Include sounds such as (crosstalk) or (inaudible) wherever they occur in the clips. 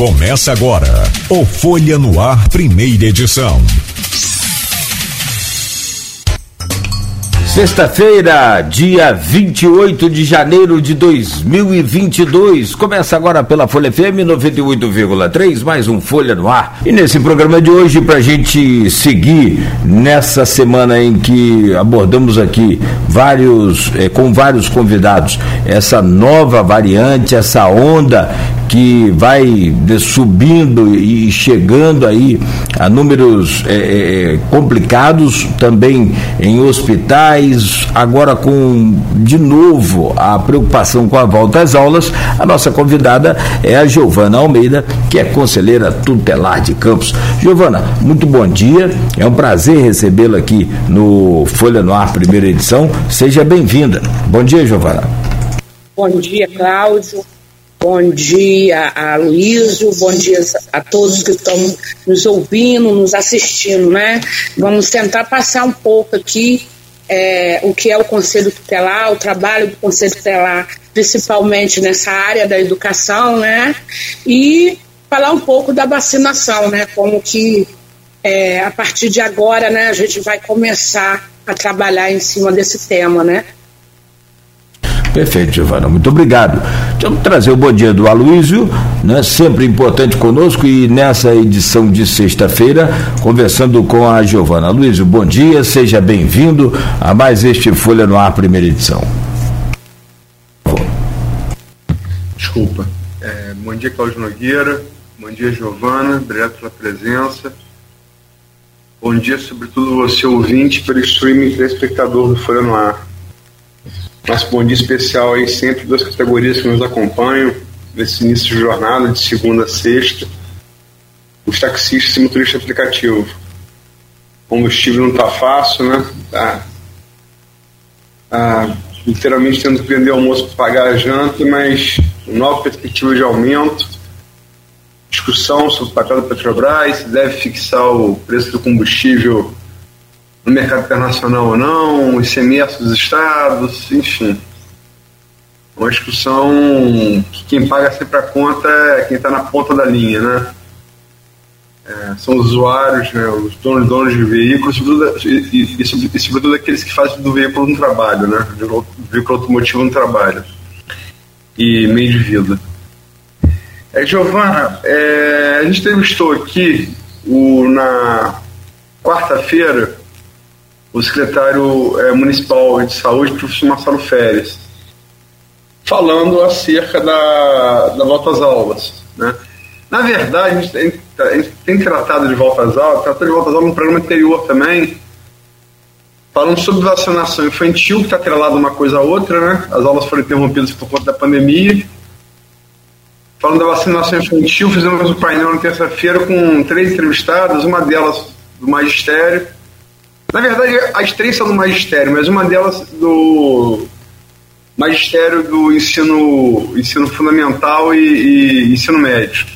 Começa agora o Folha no Ar, primeira edição. Sexta-feira, dia 28 de janeiro de 2022. Começa agora pela Folha FM 98,3, mais um Folha no Ar. E nesse programa de hoje, para a gente seguir nessa semana em que abordamos aqui vários, eh, com vários convidados, essa nova variante, essa onda que vai subindo e chegando aí a números é, complicados também em hospitais, agora com de novo a preocupação com a volta às aulas, a nossa convidada é a Giovana Almeida, que é conselheira tutelar de Campos. Giovana, muito bom dia, é um prazer recebê-la aqui no Folha no Ar, primeira edição. Seja bem-vinda. Bom dia, Giovana. Bom dia, Cláudio. Bom dia a Luísio, bom dia a todos que estão nos ouvindo, nos assistindo, né? Vamos tentar passar um pouco aqui é, o que é o Conselho Tutelar, o trabalho do Conselho Tutelar, principalmente nessa área da educação, né? E falar um pouco da vacinação, né? Como que é, a partir de agora, né, a gente vai começar a trabalhar em cima desse tema, né? Perfeito, Giovana. Muito obrigado. Vamos trazer o bom dia do Aloísio, né? sempre importante conosco, e nessa edição de sexta-feira, conversando com a Giovana. Aloísio, bom dia, seja bem-vindo a mais este Folha no Ar, primeira edição. Desculpa. É, bom dia, Cláudio Nogueira. Bom dia, Giovana. Obrigado pela presença. Bom dia, sobretudo, você ouvinte, pelo streaming telespectador do Folha no Ar. Nosso bom dia especial aí sempre duas categorias que nos acompanham nesse início de jornada, de segunda a sexta. Os taxistas e motorista aplicativo. O combustível não está fácil, né? Tá, tá literalmente tendo que vender almoço para pagar a janta, mas nova perspectiva de aumento. Discussão sobre o papel da Petrobras, deve fixar o preço do combustível no mercado internacional ou não, o ICMS dos estados, enfim. Uma discussão que quem paga sempre a conta é quem está na ponta da linha, né? É, são os usuários, né, os donos, donos de veículos e, e, e, e, sobretudo aqueles que fazem do veículo um trabalho, né? Do veículo automotivo um trabalho e meio de vida. É, Giovana, é, a gente entrevistou aqui o, na quarta-feira o secretário é, municipal de saúde, professor Marcelo Férez, falando acerca da, da volta às aulas. Né? Na verdade, a gente, tem, a gente tem tratado de volta às aulas, tratou de volta às aulas no programa anterior também, falando sobre vacinação infantil, que está atrelado uma coisa a outra, né? As aulas foram interrompidas por conta da pandemia. Falando da vacinação infantil, fizemos um painel na terça-feira com três entrevistadas, uma delas do magistério, na verdade, as três são do magistério, mas uma delas do magistério do ensino, ensino fundamental e, e ensino médio,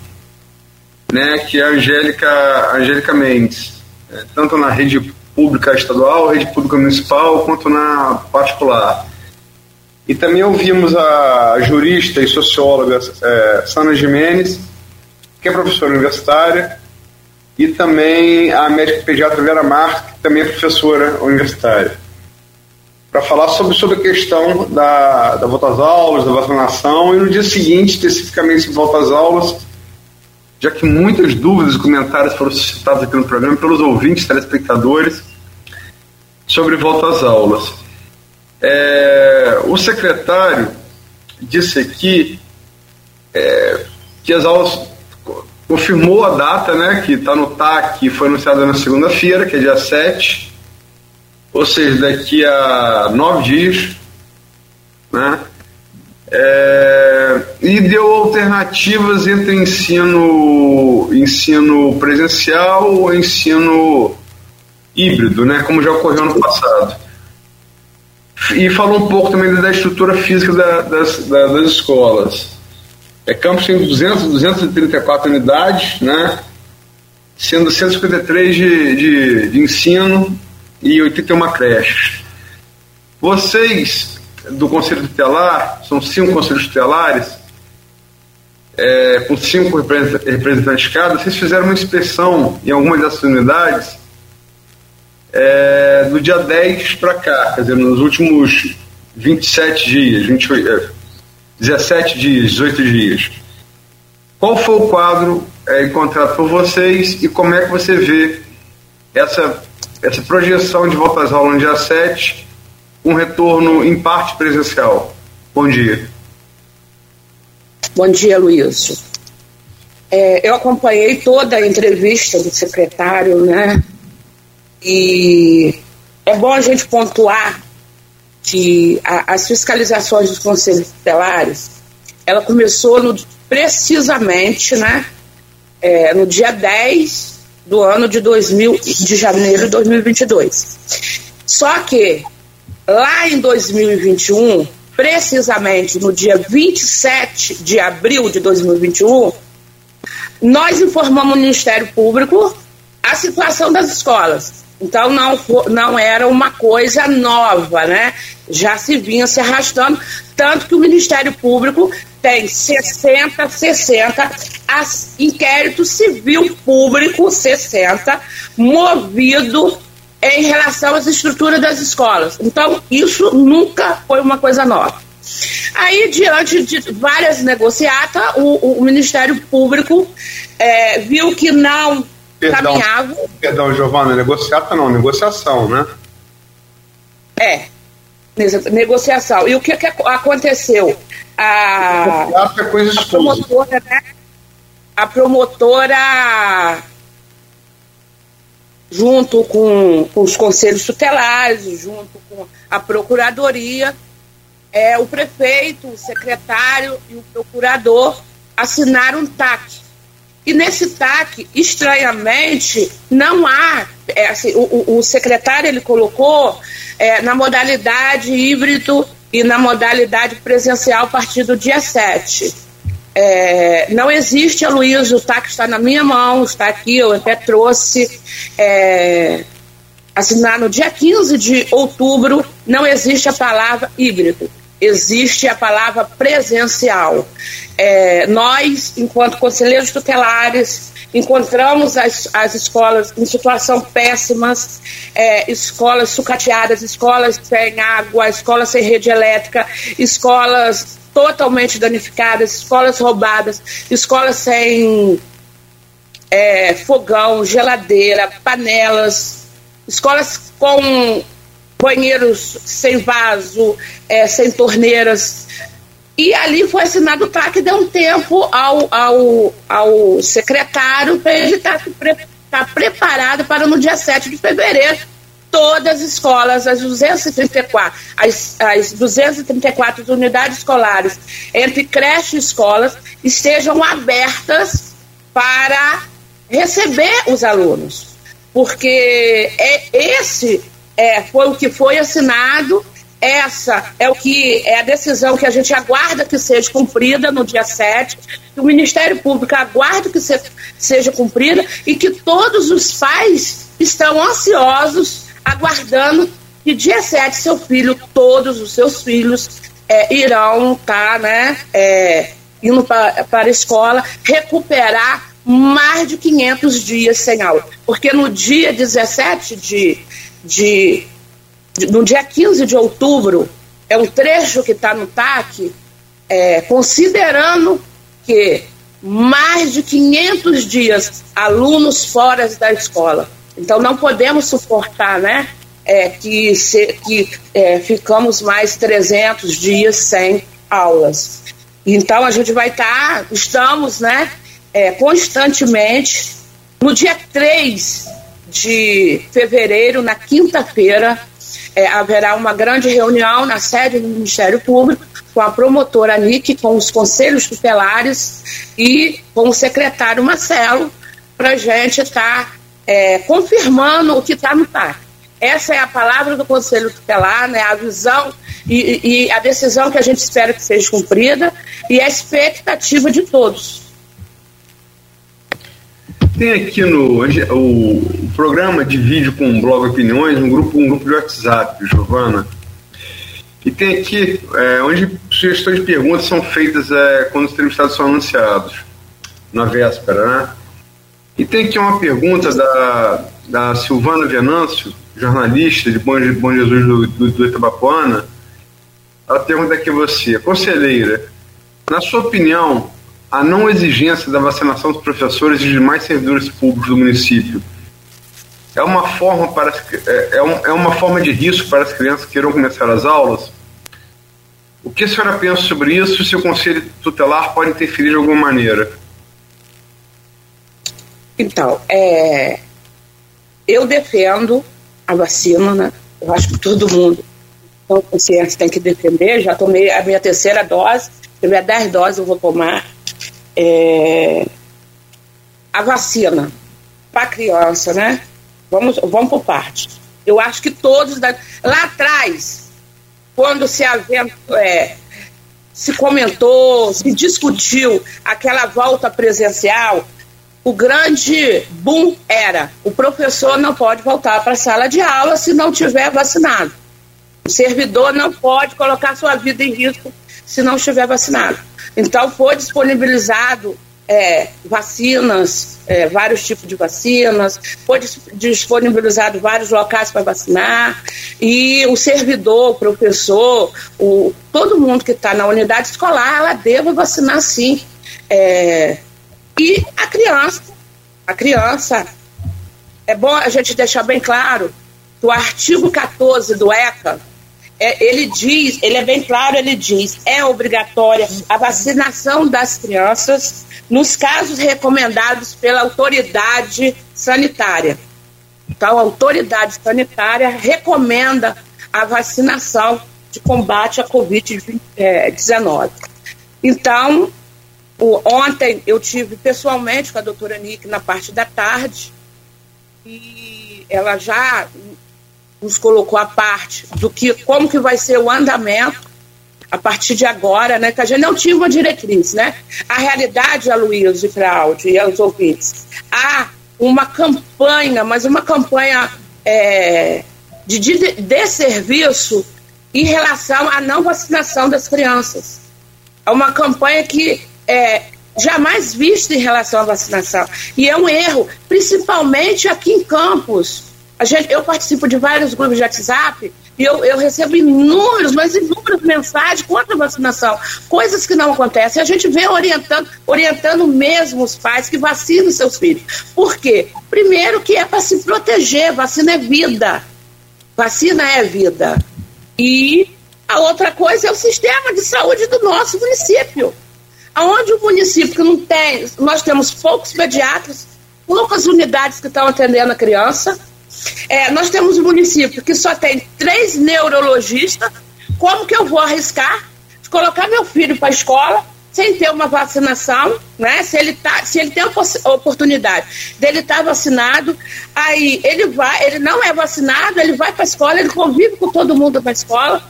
né, que é a Angélica, Angélica Mendes, é, tanto na rede pública estadual, rede pública municipal, quanto na particular. E também ouvimos a jurista e socióloga é, Sana Jimenez, que é professora universitária, e também a médica pediatra Vera Marques, que também é professora universitária, para falar sobre, sobre a questão da, da volta às aulas, da vacinação, e no dia seguinte, especificamente sobre volta às aulas, já que muitas dúvidas e comentários foram suscitados aqui no programa pelos ouvintes, telespectadores, sobre volta às aulas. É, o secretário disse aqui é, que as aulas confirmou a data, né, que está no TAC, foi anunciada na segunda-feira, que é dia 7, ou seja, daqui a nove dias, né, é, e deu alternativas entre ensino, ensino presencial ou ensino híbrido, né, como já ocorreu no passado. E falou um pouco também da estrutura física da, das, da, das escolas. É, Campos tem 200, 234 unidades, né? sendo 153 de, de, de ensino e 81 creches. Vocês do Conselho Tutelar, são cinco conselhos tutelares, é, com cinco representantes cada, vocês fizeram uma inspeção em algumas dessas unidades é, do dia 10 para cá, quer dizer, nos últimos 27 dias, 28, é, 17 dias, 18 dias. Qual foi o quadro é, encontrado por vocês e como é que você vê essa, essa projeção de volta às aulas no dia 7, um retorno em parte presencial? Bom dia. Bom dia, Luiz. É, eu acompanhei toda a entrevista do secretário, né? E é bom a gente pontuar que a, as fiscalizações dos conselhos tutelares, ela começou no, precisamente, né? É, no dia 10 do ano de 2000, de janeiro de 2022. Só que lá em 2021 precisamente no dia 27 de abril de 2021, nós informamos o Ministério Público a situação das escolas. Então não, não era uma coisa nova, né? Já se vinha se arrastando, tanto que o Ministério Público tem 60, 60 as, inquérito civil público 60 movido em relação às estruturas das escolas. Então, isso nunca foi uma coisa nova. Aí, diante de várias negociatas, o, o Ministério Público é, viu que não perdão, caminhava. Perdão, Giovana, negociata não, negociação, né? É, negociação. E o que, que aconteceu? A, é coisa a promotora, né? A promotora junto com, com os conselhos tutelares, junto com a procuradoria, é, o prefeito, o secretário e o procurador assinaram um TAC. E nesse TAC, estranhamente, não há. É, assim, o, o, secretário ele colocou é, na modalidade híbrido e na modalidade presencial a partir do dia 7. É, não existe, Aloysio, o TAC está na minha mão, está aqui, eu até trouxe. É, assinar no dia 15 de outubro, não existe a palavra híbrido, existe a palavra presencial. É, nós, enquanto conselheiros tutelares, encontramos as, as escolas em situação péssimas, é, escolas sucateadas, escolas sem água, escolas sem rede elétrica, escolas totalmente danificadas, escolas roubadas, escolas sem é, fogão, geladeira, panelas, escolas com banheiros sem vaso, é, sem torneiras. E ali foi assinado o TAC, deu um tempo ao, ao, ao secretário para ele estar tá, tá preparado para no dia 7 de fevereiro todas as escolas, as 234, as, as 234 unidades escolares, entre creche e escolas, estejam abertas para receber os alunos. Porque é esse é, foi o que foi assinado, essa é o que é a decisão que a gente aguarda que seja cumprida no dia 7, que o Ministério Público aguarda que se, seja cumprida e que todos os pais estão ansiosos aguardando que dia 7 seu filho, todos os seus filhos, é, irão estar, tá, né, é, indo para, a escola, recuperar mais de 500 dias sem aula. Porque no dia 17 de, de, de no dia 15 de outubro, é um trecho que está no TAC, é, considerando que mais de 500 dias alunos fora da escola, então não podemos suportar, né? É, que, se, que é, ficamos mais 300 dias sem aulas. Então a gente vai estar, tá, estamos, né, é, constantemente. No dia 3 de fevereiro, na quinta-feira, é, haverá uma grande reunião na sede do Ministério Público com a promotora NIC, com os conselhos tutelares e com o secretário Marcelo, para a gente estar tá é, confirmando o que está no TAC. Essa é a palavra do Conselho Tutelar, né, a visão e, e, a decisão que a gente espera que seja cumprida e a expectativa de todos. Tem aqui no o, programa de vídeo com o blog Opiniões, um grupo, um grupo de WhatsApp, Giovana. E tem aqui é, onde sugestões de perguntas são feitas é, quando os entrevistados são anunciados, na véspera, né? E tem aqui uma pergunta da, da Silvana Venâncio, jornalista de Bom, Bom Jesus do, do, do Itabapuana. Ela pergunta aqui a você, conselheira, na sua opinião, a não exigência da vacinação dos professores e demais servidores públicos do município é uma forma para é, é, é uma forma de risco para as crianças que irão começar as aulas? O que a senhora pensa sobre isso se o conselho tutelar pode interferir de alguma maneira? Então, é, eu defendo a vacina, né? Eu acho que todo mundo, com consciência, tem que defender. Já tomei a minha terceira dose, tiver 10 doses eu vou tomar. É, a vacina para criança, né? Vamos, vamos por parte. Eu acho que todos. Da, lá atrás, quando se, é, se comentou, se discutiu aquela volta presencial, o grande boom era: o professor não pode voltar para a sala de aula se não tiver vacinado. O servidor não pode colocar sua vida em risco se não estiver vacinado. Então, foi disponibilizado é, vacinas, é, vários tipos de vacinas, foi disponibilizado vários locais para vacinar, e o servidor, o professor, o, todo mundo que está na unidade escolar, ela deve vacinar sim. É, e a criança, a criança, é bom a gente deixar bem claro que o artigo 14 do ECA, é, ele diz, ele é bem claro, ele diz, é obrigatória a vacinação das crianças nos casos recomendados pela autoridade sanitária. Então, a autoridade sanitária recomenda a vacinação de combate à Covid-19. Então, o, ontem eu tive pessoalmente com a doutora Nick na parte da tarde e ela já nos colocou a parte do que como que vai ser o andamento a partir de agora, né? Que a gente não tinha uma diretriz, né? A realidade, a Luísa e Cláudio e aos ouvintes, há uma campanha, mas uma campanha é, de, de, de serviço em relação à não vacinação das crianças. É uma campanha que é, jamais vista em relação à vacinação. E é um erro, principalmente aqui em Campos. Gente, eu participo de vários grupos de WhatsApp e eu, eu recebo inúmeros, mas inúmeras mensagens contra a vacinação, coisas que não acontecem. A gente vem orientando, orientando mesmo os pais que vacinem seus filhos. Por quê? Primeiro que é para se proteger, vacina é vida. Vacina é vida. E a outra coisa é o sistema de saúde do nosso município. Aonde o município que não tem, nós temos poucos pediatras, poucas unidades que estão atendendo a criança. É, nós temos um município que só tem três neurologistas. Como que eu vou arriscar colocar meu filho para a escola sem ter uma vacinação, né? Se ele tá, se ele tem a oportunidade dele estar tá vacinado, aí ele vai, ele não é vacinado, ele vai para a escola, ele convive com todo mundo para a escola.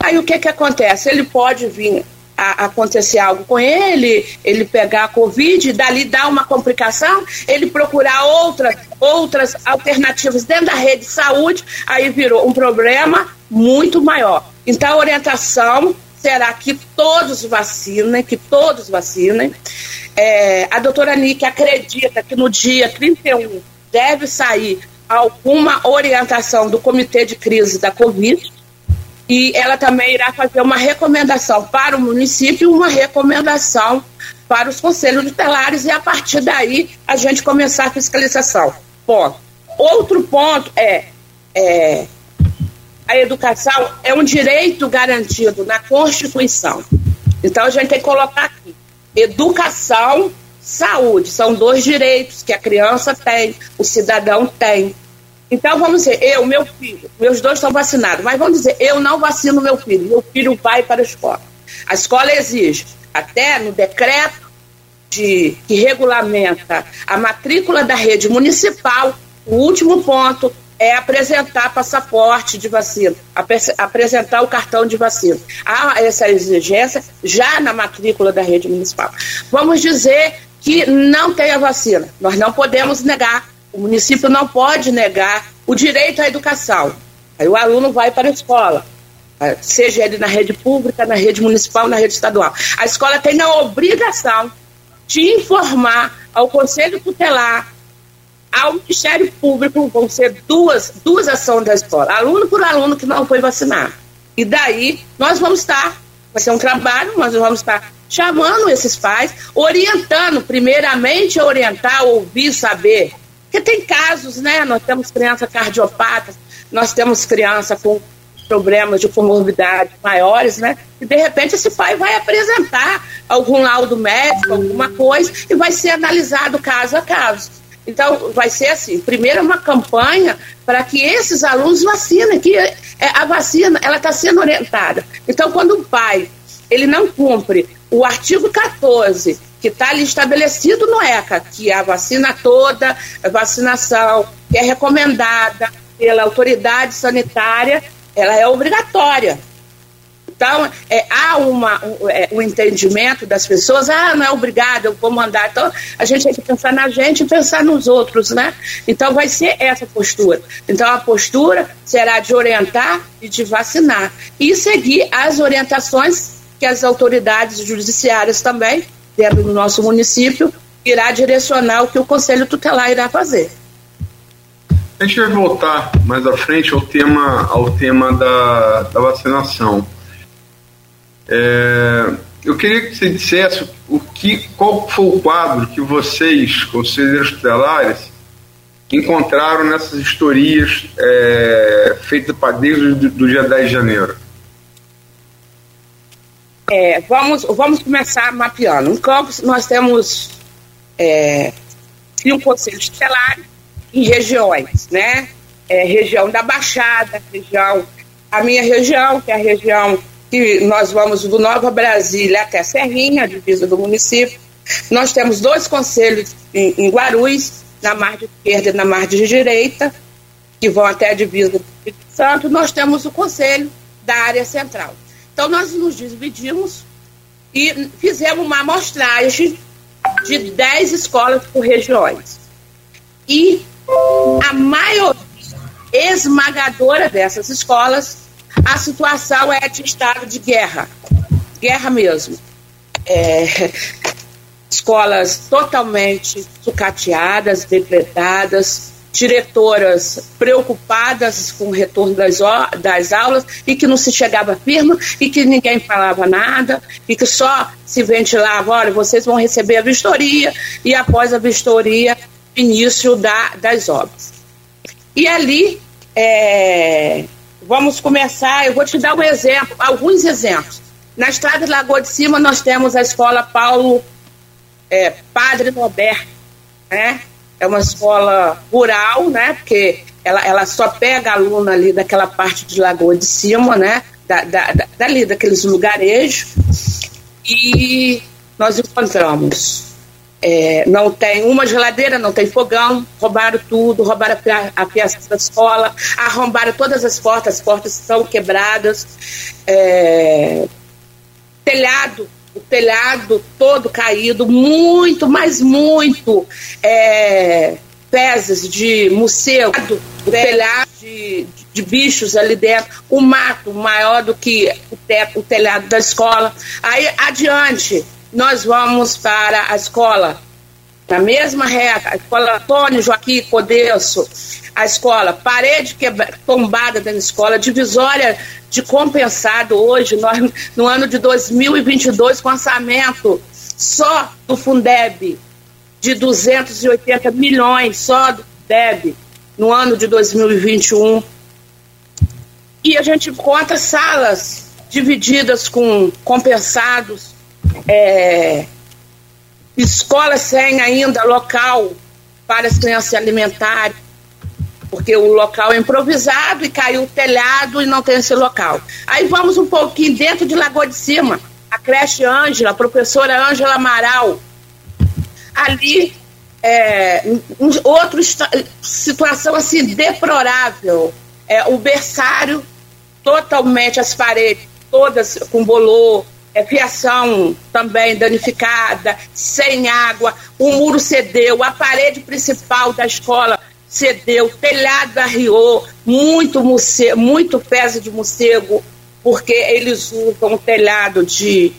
Aí o que que acontece? Ele pode vir a, acontecer algo com ele, ele pegar a Covid, dali dar uma complicação, ele procurar outra, outras alternativas dentro da rede de saúde, aí virou um problema muito maior. Então a orientação será que todos vacinem, que todos vacinem. É, a doutora Nick acredita que no dia 31 deve sair alguma orientação do Comitê de Crise da Covid, e ela também irá fazer uma recomendação para o município uma recomendação para os conselhos tutelares e a partir daí a gente começar a fiscalização. Ponto. Outro ponto é, é a educação é um direito garantido na Constituição. Então a gente tem que colocar aqui: educação, saúde. São dois direitos que a criança tem, o cidadão tem. Então, vamos dizer, eu, meu filho, meus dois estão vacinados, mas vamos dizer, eu não vacino meu filho, meu filho vai para a escola. A escola exige, até no decreto de, que regulamenta a matrícula da rede municipal, o último ponto é apresentar passaporte de vacina, apresentar o cartão de vacina. Há essa exigência já na matrícula da rede municipal. Vamos dizer que não tem a vacina, nós não podemos negar o município não pode negar o direito à educação. Aí o aluno vai para a escola. ah, seja ele na rede pública, na rede municipal, na rede estadual. A escola tem a obrigação de informar ao Conselho Tutelar, ao Ministério Público, vão ser duas, duas ações da escola, aluno por aluno que não foi vacinar. E daí nós vamos estar, vai ser um trabalho, nós vamos estar chamando esses pais, orientando, primeiramente orientar, ouvir, saber. Porque tem casos, né? Nós temos crianças cardiopatas, nós temos criança com problemas de comorbidade maiores, né? E de repente esse pai vai apresentar algum laudo médico, alguma coisa, e vai ser analisado caso a caso. Então, vai ser assim: primeiro, uma campanha para que esses alunos vacinem, que é, a vacina ela está sendo orientada. Então, quando o pai ele não cumpre o artigo 14, que está ali estabelecido no ECA, que a vacina toda, a vacinação que é recomendada pela autoridade sanitária, ela é obrigatória. Então, é, há uma, um, é, um, entendimento das pessoas, ah, não é obrigado, eu vou mandar. Então, a gente tem que pensar na gente e pensar nos outros, né? Então, vai ser essa postura. Então, a postura será de orientar e de vacinar. E seguir as orientações que as autoridades judiciárias também, dentro do nosso município, irá direcionar o que o Conselho Tutelar irá fazer. A gente vai voltar mais à frente ao tema, ao tema da, da vacinação. É, eu queria que você dissesse o que, qual foi o quadro que vocês, conselheiros tutelares, encontraram nessas historias é, feitas para desde do, do dia 10 de janeiro. É, vamos, vamos começar mapeando. Em Campos, nós temos é, um conselho tutelar em regiões, né? É, região da Baixada, região, a minha região, que é a região que nós vamos do Nova Brasília até Serrinha, a divisa do município. Nós temos dois conselhos em, em Guarulhos, na margem esquerda e na margem direita, que vão até a divisa do Espírito Santo. Nós temos o conselho da área central. Então, nós nos dividimos e fizemos uma amostragem de 10 escolas por regiões. E a maioria esmagadora dessas escolas, a situação é de estado de guerra. Guerra mesmo. É, (laughs) escolas totalmente sucateadas, depretadas, diretoras preocupadas com o retorno das, das aulas e que não se chegava firme e que ninguém falava nada e que só se ventilava, olha, vocês vão receber a vistoria e após a vistoria, início da, das obras. E ali, é, vamos começar, eu vou te dar um exemplo, alguns exemplos. Na estrada de Lagoa de Cima nós temos a escola Paulo é, Padre Norberto, né? É uma escola rural, né? Porque ela, ela só pega aluno ali daquela parte de Lagoa de Cima, né? Da, da, da, dali, daqueles lugarejos. E nós encontramos. É, não tem uma geladeira, não tem fogão, roubaram tudo, roubaram a peça da escola, arrombaram todas as portas, as portas são quebradas, é, telhado o telhado todo caído, muito, mas muito é, de morcego, o telhado de, de, bichos ali dentro, o mato maior do que o, teto, o telhado da escola. Aí adiante, nós vamos para a escola, na mesma reta, a escola Antônio Joaquim Codesso, a escola, parede quebra, tombada da escola, divisória de compensado hoje, nós, no ano de 2022, com orçamento só do Fundeb de 280 milhões, só do Fundeb, no ano de 2021. E a gente encontra salas divididas com compensados, é, escolas sem ainda local para as crianças se alimentarem porque o local é improvisado e caiu o telhado e não tem esse local. Aí vamos um pouquinho dentro de Lagoa de Cima, a creche Ângela, a professora Ângela Amaral. Ali, é, um, outra situação assim, deplorável. É, o berçário totalmente, as paredes todas com bolor, é, fiação também danificada, sem água, o muro cedeu, a parede principal da escola cedeu, telhado arriou, muito, muito peso de morcego, porque eles usam um telhado de,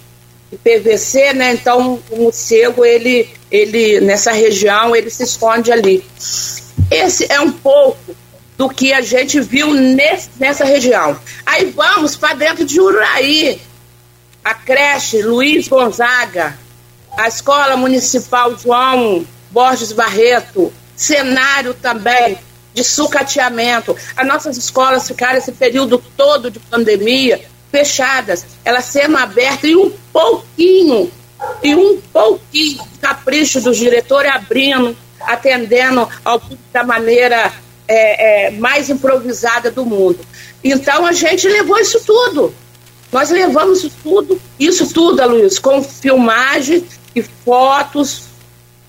de PVC, né? Então o morcego, ele, ele, nessa região, ele se esconde ali. Esse é um pouco do que a gente viu nesse, nessa região. Aí vamos para dentro de Uraí, a creche Luiz Gonzaga, a Escola Municipal João Borges Barreto, cenário também de sucateamento. As nossas escolas ficaram esse período todo de pandemia fechadas, elas sendo abertas e um pouquinho, e um pouquinho de capricho dos diretores abrindo, atendendo ao público da maneira é, é, mais improvisada do mundo. Então a gente levou isso tudo. Nós levamos tudo, isso tudo, Luiz, com filmagem e fotos,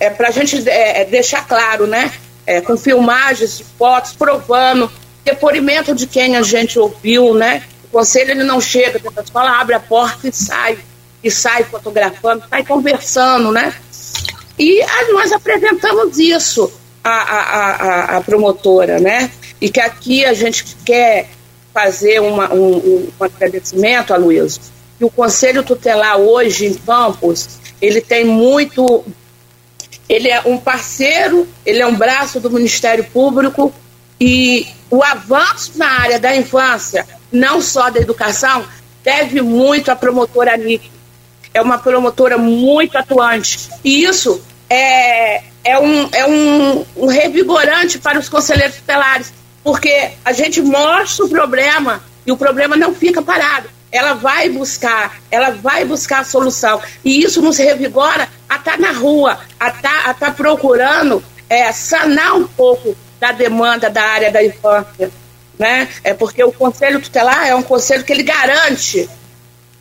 é, para a gente é, é, deixar claro, né? É, com filmagens, fotos, provando, depoimento de quem a gente ouviu, né? O conselho ele não chega dentro da escola, abre a porta e sai, e sai fotografando, sai conversando, né? E a, nós apresentamos isso à, à, à, à, promotora, né? E que aqui a gente quer fazer uma, um, um agradecimento a Luiz. Que o Conselho Tutelar hoje em Campos, ele tem muito ele é um parceiro, ele é um braço do Ministério Público e o avanço na área da infância, não só da educação, deve muito à promotora Anique. É uma promotora muito atuante. E isso é, é, um, é um, um revigorante para os conselheiros tutelares, porque a gente mostra o problema e o problema não fica parado ela vai buscar, ela vai buscar a solução. E isso nos revigora a estar tá na rua, a estar tá, tá procurando é, sanar um pouco da demanda da área da infância. Né? É porque o conselho tutelar é um conselho que ele garante,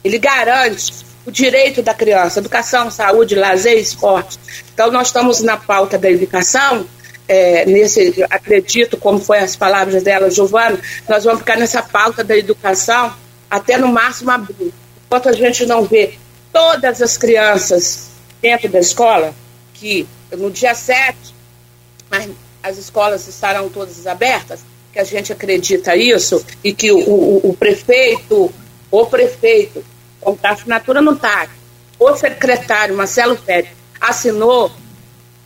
ele garante o direito da criança, educação, saúde, lazer, esporte. Então nós estamos na pauta da educação, é, nesse, acredito, como foi as palavras dela, Giovana, nós vamos ficar nessa pauta da educação até no máximo abril. Enquanto a gente não vê todas as crianças dentro da escola, que no dia 7, as escolas estarão todas abertas, que a gente acredita isso, e que o, o, o prefeito, o prefeito, com a assinatura no TAC, o secretário Marcelo Pérez assinou,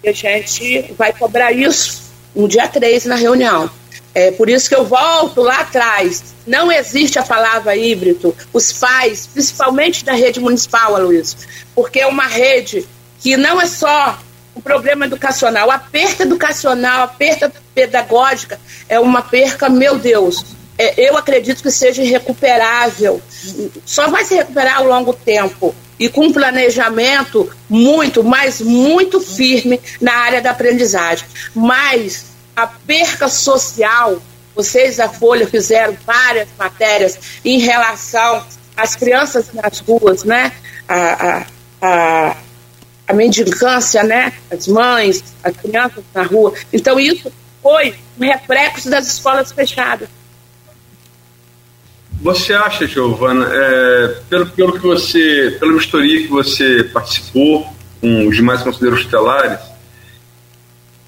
que a gente vai cobrar isso no dia 3 na reunião. É por isso que eu volto lá atrás. Não existe a palavra híbrido. Os pais, principalmente da rede municipal, Aloysio, porque é uma rede que não é só um problema educacional. A perda educacional, a perda pedagógica é uma perca, meu Deus, é, eu acredito que seja irrecuperável. Só vai se recuperar ao longo tempo e com um planejamento muito, mas muito firme na área da aprendizagem. Mas a perca social. Vocês da Folha fizeram várias matérias em relação às crianças nas ruas, né? A, a, a, a mendicância, né? As mães, as crianças na rua. Então, isso foi um reflexo das escolas fechadas. Você acha, Giovana, é, pelo, pelo que você, pela vistoria que você participou com os demais conselheiros tutelares,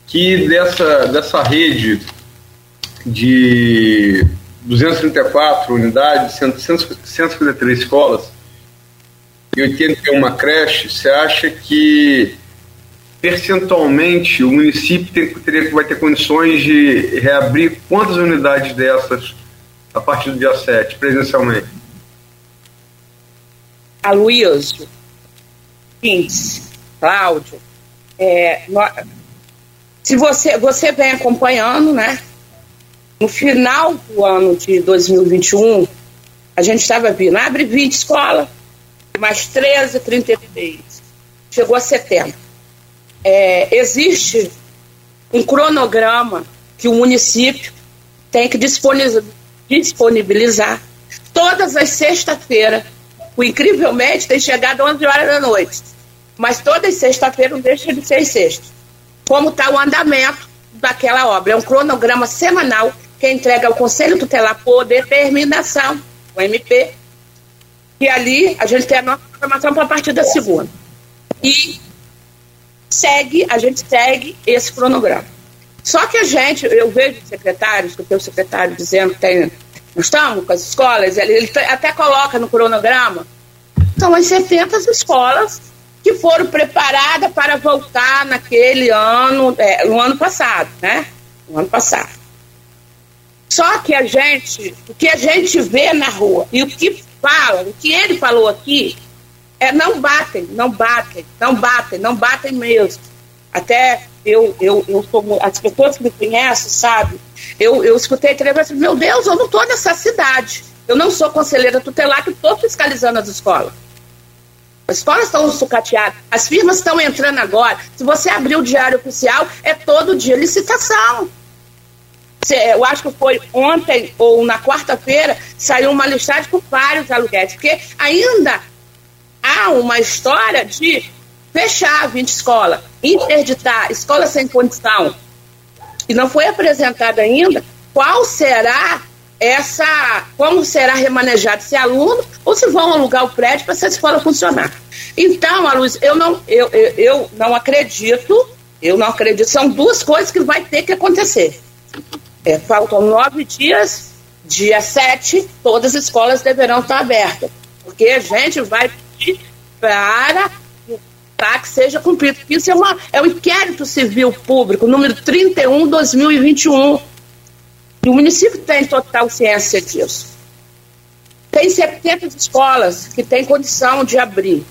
que dessa, dessa rede de 234 unidades, 153 escolas e 81 creches, você acha que percentualmente o município tem, teria, vai ter condições de reabrir quantas unidades dessas a partir do dia 7, presencialmente? Aloysio, Pins, Cláudio, é, se você, você vem acompanhando, né? No final do ano de 2021, a gente estava vindo, abre 20 escolas, mais 13, 33. Chegou a setembro. É, existe um cronograma que o município tem que disponibilizar todas as sextas-feiras. O incrivelmente tem chegado às 11 horas da noite. Mas todas as sextas-feiras não deixa de ser sexta como está o andamento daquela obra. É um cronograma semanal que entrega ao Conselho Tutelar por determinação, o MP, e ali a gente tem a nossa programação para a partir da segunda. E segue, a gente segue esse cronograma. Só que a gente, eu vejo secretários, que o secretário dizendo que tem Nós estamos com as escolas, ele, ele até coloca no cronograma. São as 70 escolas que foram preparadas para voltar naquele ano, é, no ano passado, né? No ano passado. Só que a gente, o que a gente vê na rua e o que fala, o que ele falou aqui, é não batem, não batem, não batem, não batem mesmo. Até eu, eu, eu como as pessoas que me conhecem, sabe, eu, eu escutei entrevista, meu Deus, eu não estou nessa cidade. Eu não sou conselheira tutelar que estou fiscalizando as escolas. As escolas estão sucateadas, as firmas estão entrando agora. Se você abrir o diário oficial, é todo dia licitação. Eu acho que foi ontem ou na quarta-feira, saiu uma listagem com vários aluguéis, porque ainda há uma história de fechar 20 escolas, interditar, escola sem condição. E não foi apresentada ainda qual será essa, como será remanejado esse aluno, ou se vão alugar o prédio para essa escola funcionar. Então, a Luz, eu não, eu, eu, eu não acredito, eu não acredito, são duas coisas que vai ter que acontecer. É, faltam nove dias, dia sete, todas as escolas deverão estar abertas. Porque a gente vai para para que seja cumprido. Isso é, uma, é o inquérito civil público, número 31, 2021. E o município tem total ciência disso. Tem 70 escolas que têm condição de abrir.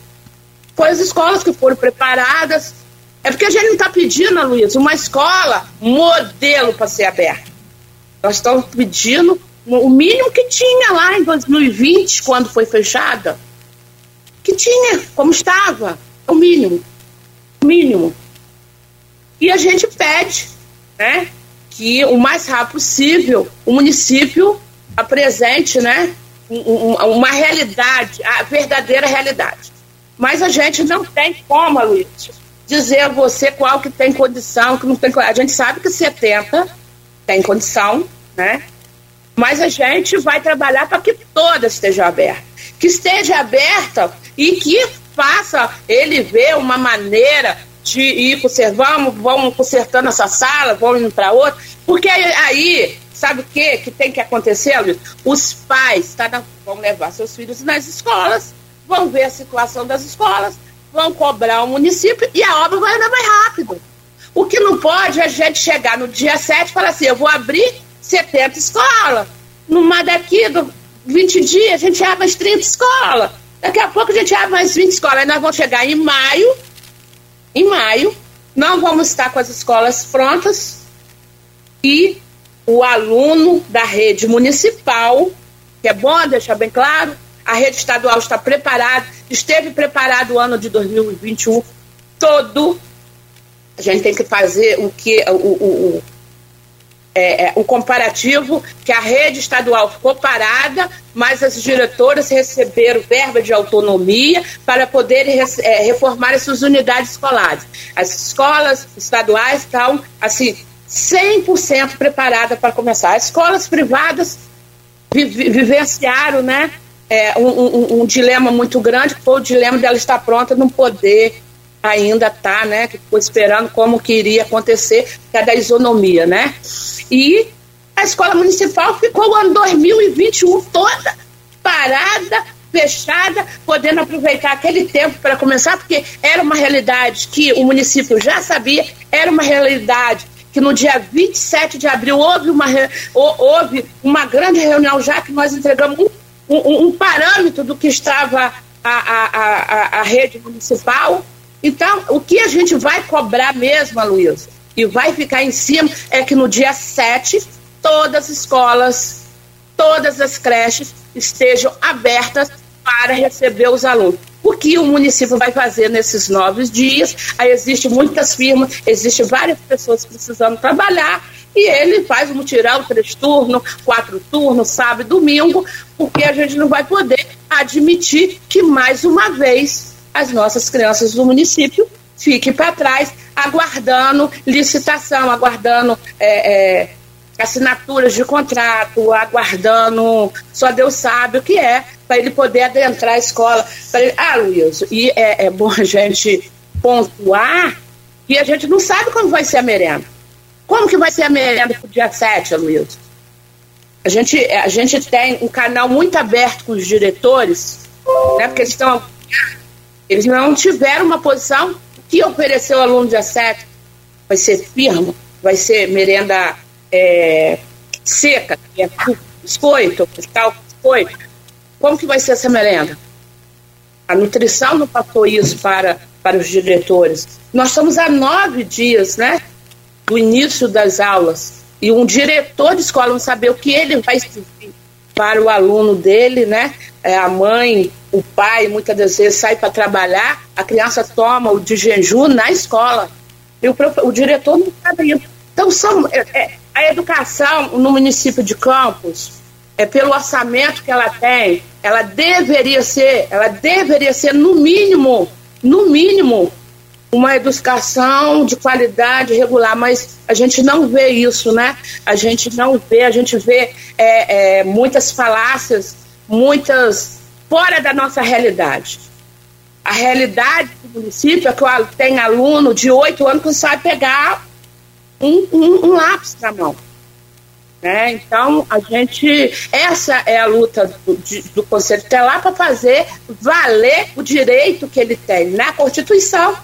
Foi as escolas que foram preparadas. É porque a gente não está pedindo, Luiz, uma escola modelo para ser aberta. Nós estamos pedindo o mínimo que tinha lá em 2020, quando foi fechada. Que tinha, como estava. O mínimo. O mínimo. E a gente pede, né? que o mais rápido possível o município apresente né, uma realidade, a verdadeira realidade. Mas a gente não tem como, Luiz, dizer a você qual que tem condição, que não tem A gente sabe que 70 tem condição, né? Mas a gente vai trabalhar para que toda esteja aberta. Que esteja aberta e que faça ele ver uma maneira de ir conservando, vamos consertando essa sala, vamos indo para outra, porque aí, sabe o que que tem que acontecer, Luiz? Os pais tá, vão levar seus filhos nas escolas, vão ver a situação das escolas, vão cobrar o município e a obra vai andar mais rápido. O que não pode é a gente chegar no dia 7 e falar assim, eu vou abrir 70 escolas. Numa daqui, do 20 dias, a gente abre mais 30 escolas. Daqui a pouco a gente abre mais 20 escolas. Aí nós vamos chegar em maio, em maio, não vamos estar com as escolas prontas e o aluno da rede municipal, que é bom deixar bem claro, a rede estadual está preparada, esteve preparado o ano de 2021 todo. A gente tem que fazer o que o, o é, é, o comparativo que a rede estadual ficou parada, mas as diretoras receberam verba de autonomia para poderem é, reformar as suas unidades escolares. As escolas estaduais estão, assim, 100% preparadas para começar. As escolas privadas vivenciaram né, é, um, um, um dilema muito grande, que foi o dilema dela estar pronta não poder ainda está, né, esperando como que iria acontecer, que é da isonomia, né? E a escola municipal ficou o ano 2021 toda parada, fechada, podendo aproveitar aquele tempo para começar, porque era uma realidade que o município já sabia, era uma realidade que no dia 27 de abril houve uma, houve uma grande reunião já que nós entregamos um, um, um parâmetro do que estava a, a, a, a rede municipal, então, o que a gente vai cobrar mesmo, Luísa, e vai ficar em cima, é que no dia 7, todas as escolas, todas as creches estejam abertas para receber os alunos. O que o município vai fazer nesses nove dias? Aí existe muitas firmas, existe várias pessoas precisando trabalhar e ele faz um mutirão, três turnos, quatro turnos, sábado e domingo, porque a gente não vai poder admitir que mais uma vez as nossas crianças do município fiquem para trás, aguardando licitação, aguardando é, é, assinaturas de contrato, aguardando, só Deus sabe o que é, para ele poder adentrar a escola. Ele, ah, Luiz, e é, é bom a gente pontuar que a gente não sabe como vai ser a merenda. Como que vai ser a merenda para o dia 7, Luiz? A gente, a gente tem um canal muito aberto com os diretores, né, porque eles estão. Eles não tiveram uma posição que ofereceu ao aluno dia 7. Vai ser firma, vai ser merenda é, seca, que é biscoito, tal, biscoito. Como que vai ser essa merenda? A nutrição não passou isso para, para os diretores. Nós estamos há nove dias, né, do início das aulas e um diretor de escola não saber o que ele vai servir para o aluno dele, né? É, a mãe, o pai, muitas das vezes sai para trabalhar, a criança toma o de jejum na escola. E o, o diretor não sabe isso. Então, são, é, é, a educação no município de Campos, é, pelo orçamento que ela tem, ela deveria ser, ela deveria ser, no mínimo, no mínimo, uma educação de qualidade regular, mas a gente não vê isso, né? A gente não vê, a gente vê é, é, muitas falácias, muitas fora da nossa realidade. A realidade do município é que tem aluno de oito anos que não sabe pegar um, um, um lápis na mão. Né? Então, a gente, essa é a luta do, de, do Conselho Telar para fazer valer o direito que ele tem na Constituição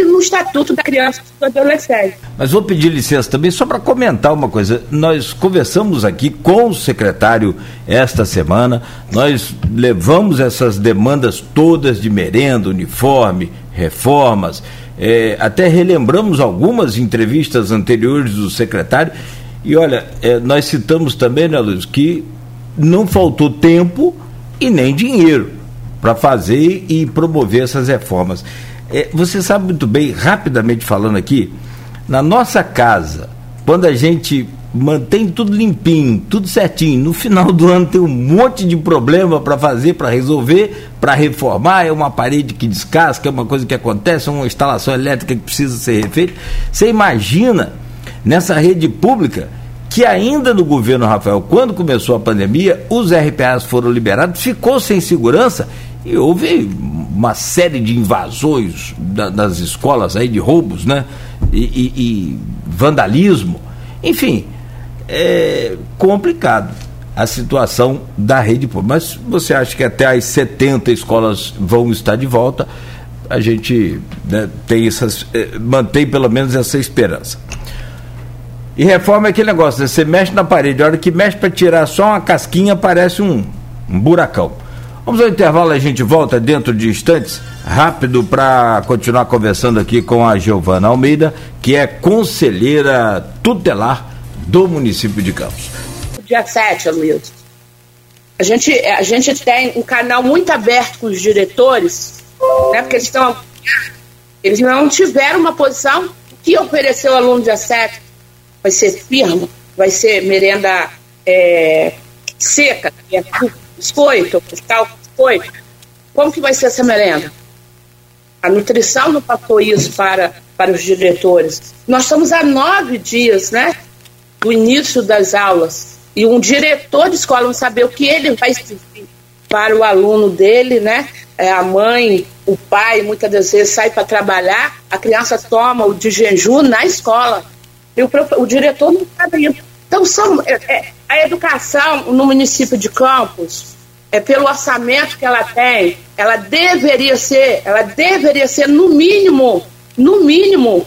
e no Estatuto da Criança e do Adolescente. Mas vou pedir licença também só para comentar uma coisa. Nós conversamos aqui com o secretário esta semana, nós levamos essas demandas todas de merenda, uniforme, reformas, é, até relembramos algumas entrevistas anteriores do secretário. E olha, é, nós citamos também, né, Luiz, que não faltou tempo e nem dinheiro para fazer e promover essas reformas. É, você sabe muito bem, rapidamente falando aqui, na nossa casa, quando a gente mantém tudo limpinho, tudo certinho, no final do ano tem um monte de problema para fazer, para resolver, para reformar, é uma parede que descasca, é uma coisa que acontece, é uma instalação elétrica que precisa ser refeita. Você imagina nessa rede pública que ainda no governo Rafael, quando começou a pandemia, os RPAs foram liberados, ficou sem segurança e houve uma série de invasões da, das escolas aí, de roubos, né? E, e, e vandalismo. Enfim, é complicado a situação da rede pública. Mas você acha que até as 70 escolas vão estar de volta? A gente né, tem essas, eh, mantém pelo menos essa esperança. E reforma é aquele negócio, né? você mexe na parede, a hora que mexe para tirar só uma casquinha, parece um, um buracão. Vamos ao intervalo, a gente volta dentro de instantes, rápido, para continuar conversando aqui com a Giovana Almeida, que é conselheira tutelar do município de Campos. Dia 7, Aloysio. A gente, a gente tem um canal muito aberto com os diretores, né, porque eles estão. Eles não tiveram uma posição que ofereceu ao aluno dia 7. Vai ser firma, vai ser merenda é, seca, que é biscoito, tal, biscoito. Como que vai ser essa merenda? A nutrição não passou isso para, para os diretores. Nós estamos há nove dias, né, do início das aulas e um diretor de escola não saber o que ele vai servir para o aluno dele, né? É, a mãe, o pai, muitas das vezes sai para trabalhar, a criança toma o de jejum na escola e o, o diretor não sabe isso. Então, são, é, é, a educação no município de Campos, é pelo orçamento que ela tem, ela deveria ser, ela deveria ser no mínimo, no mínimo,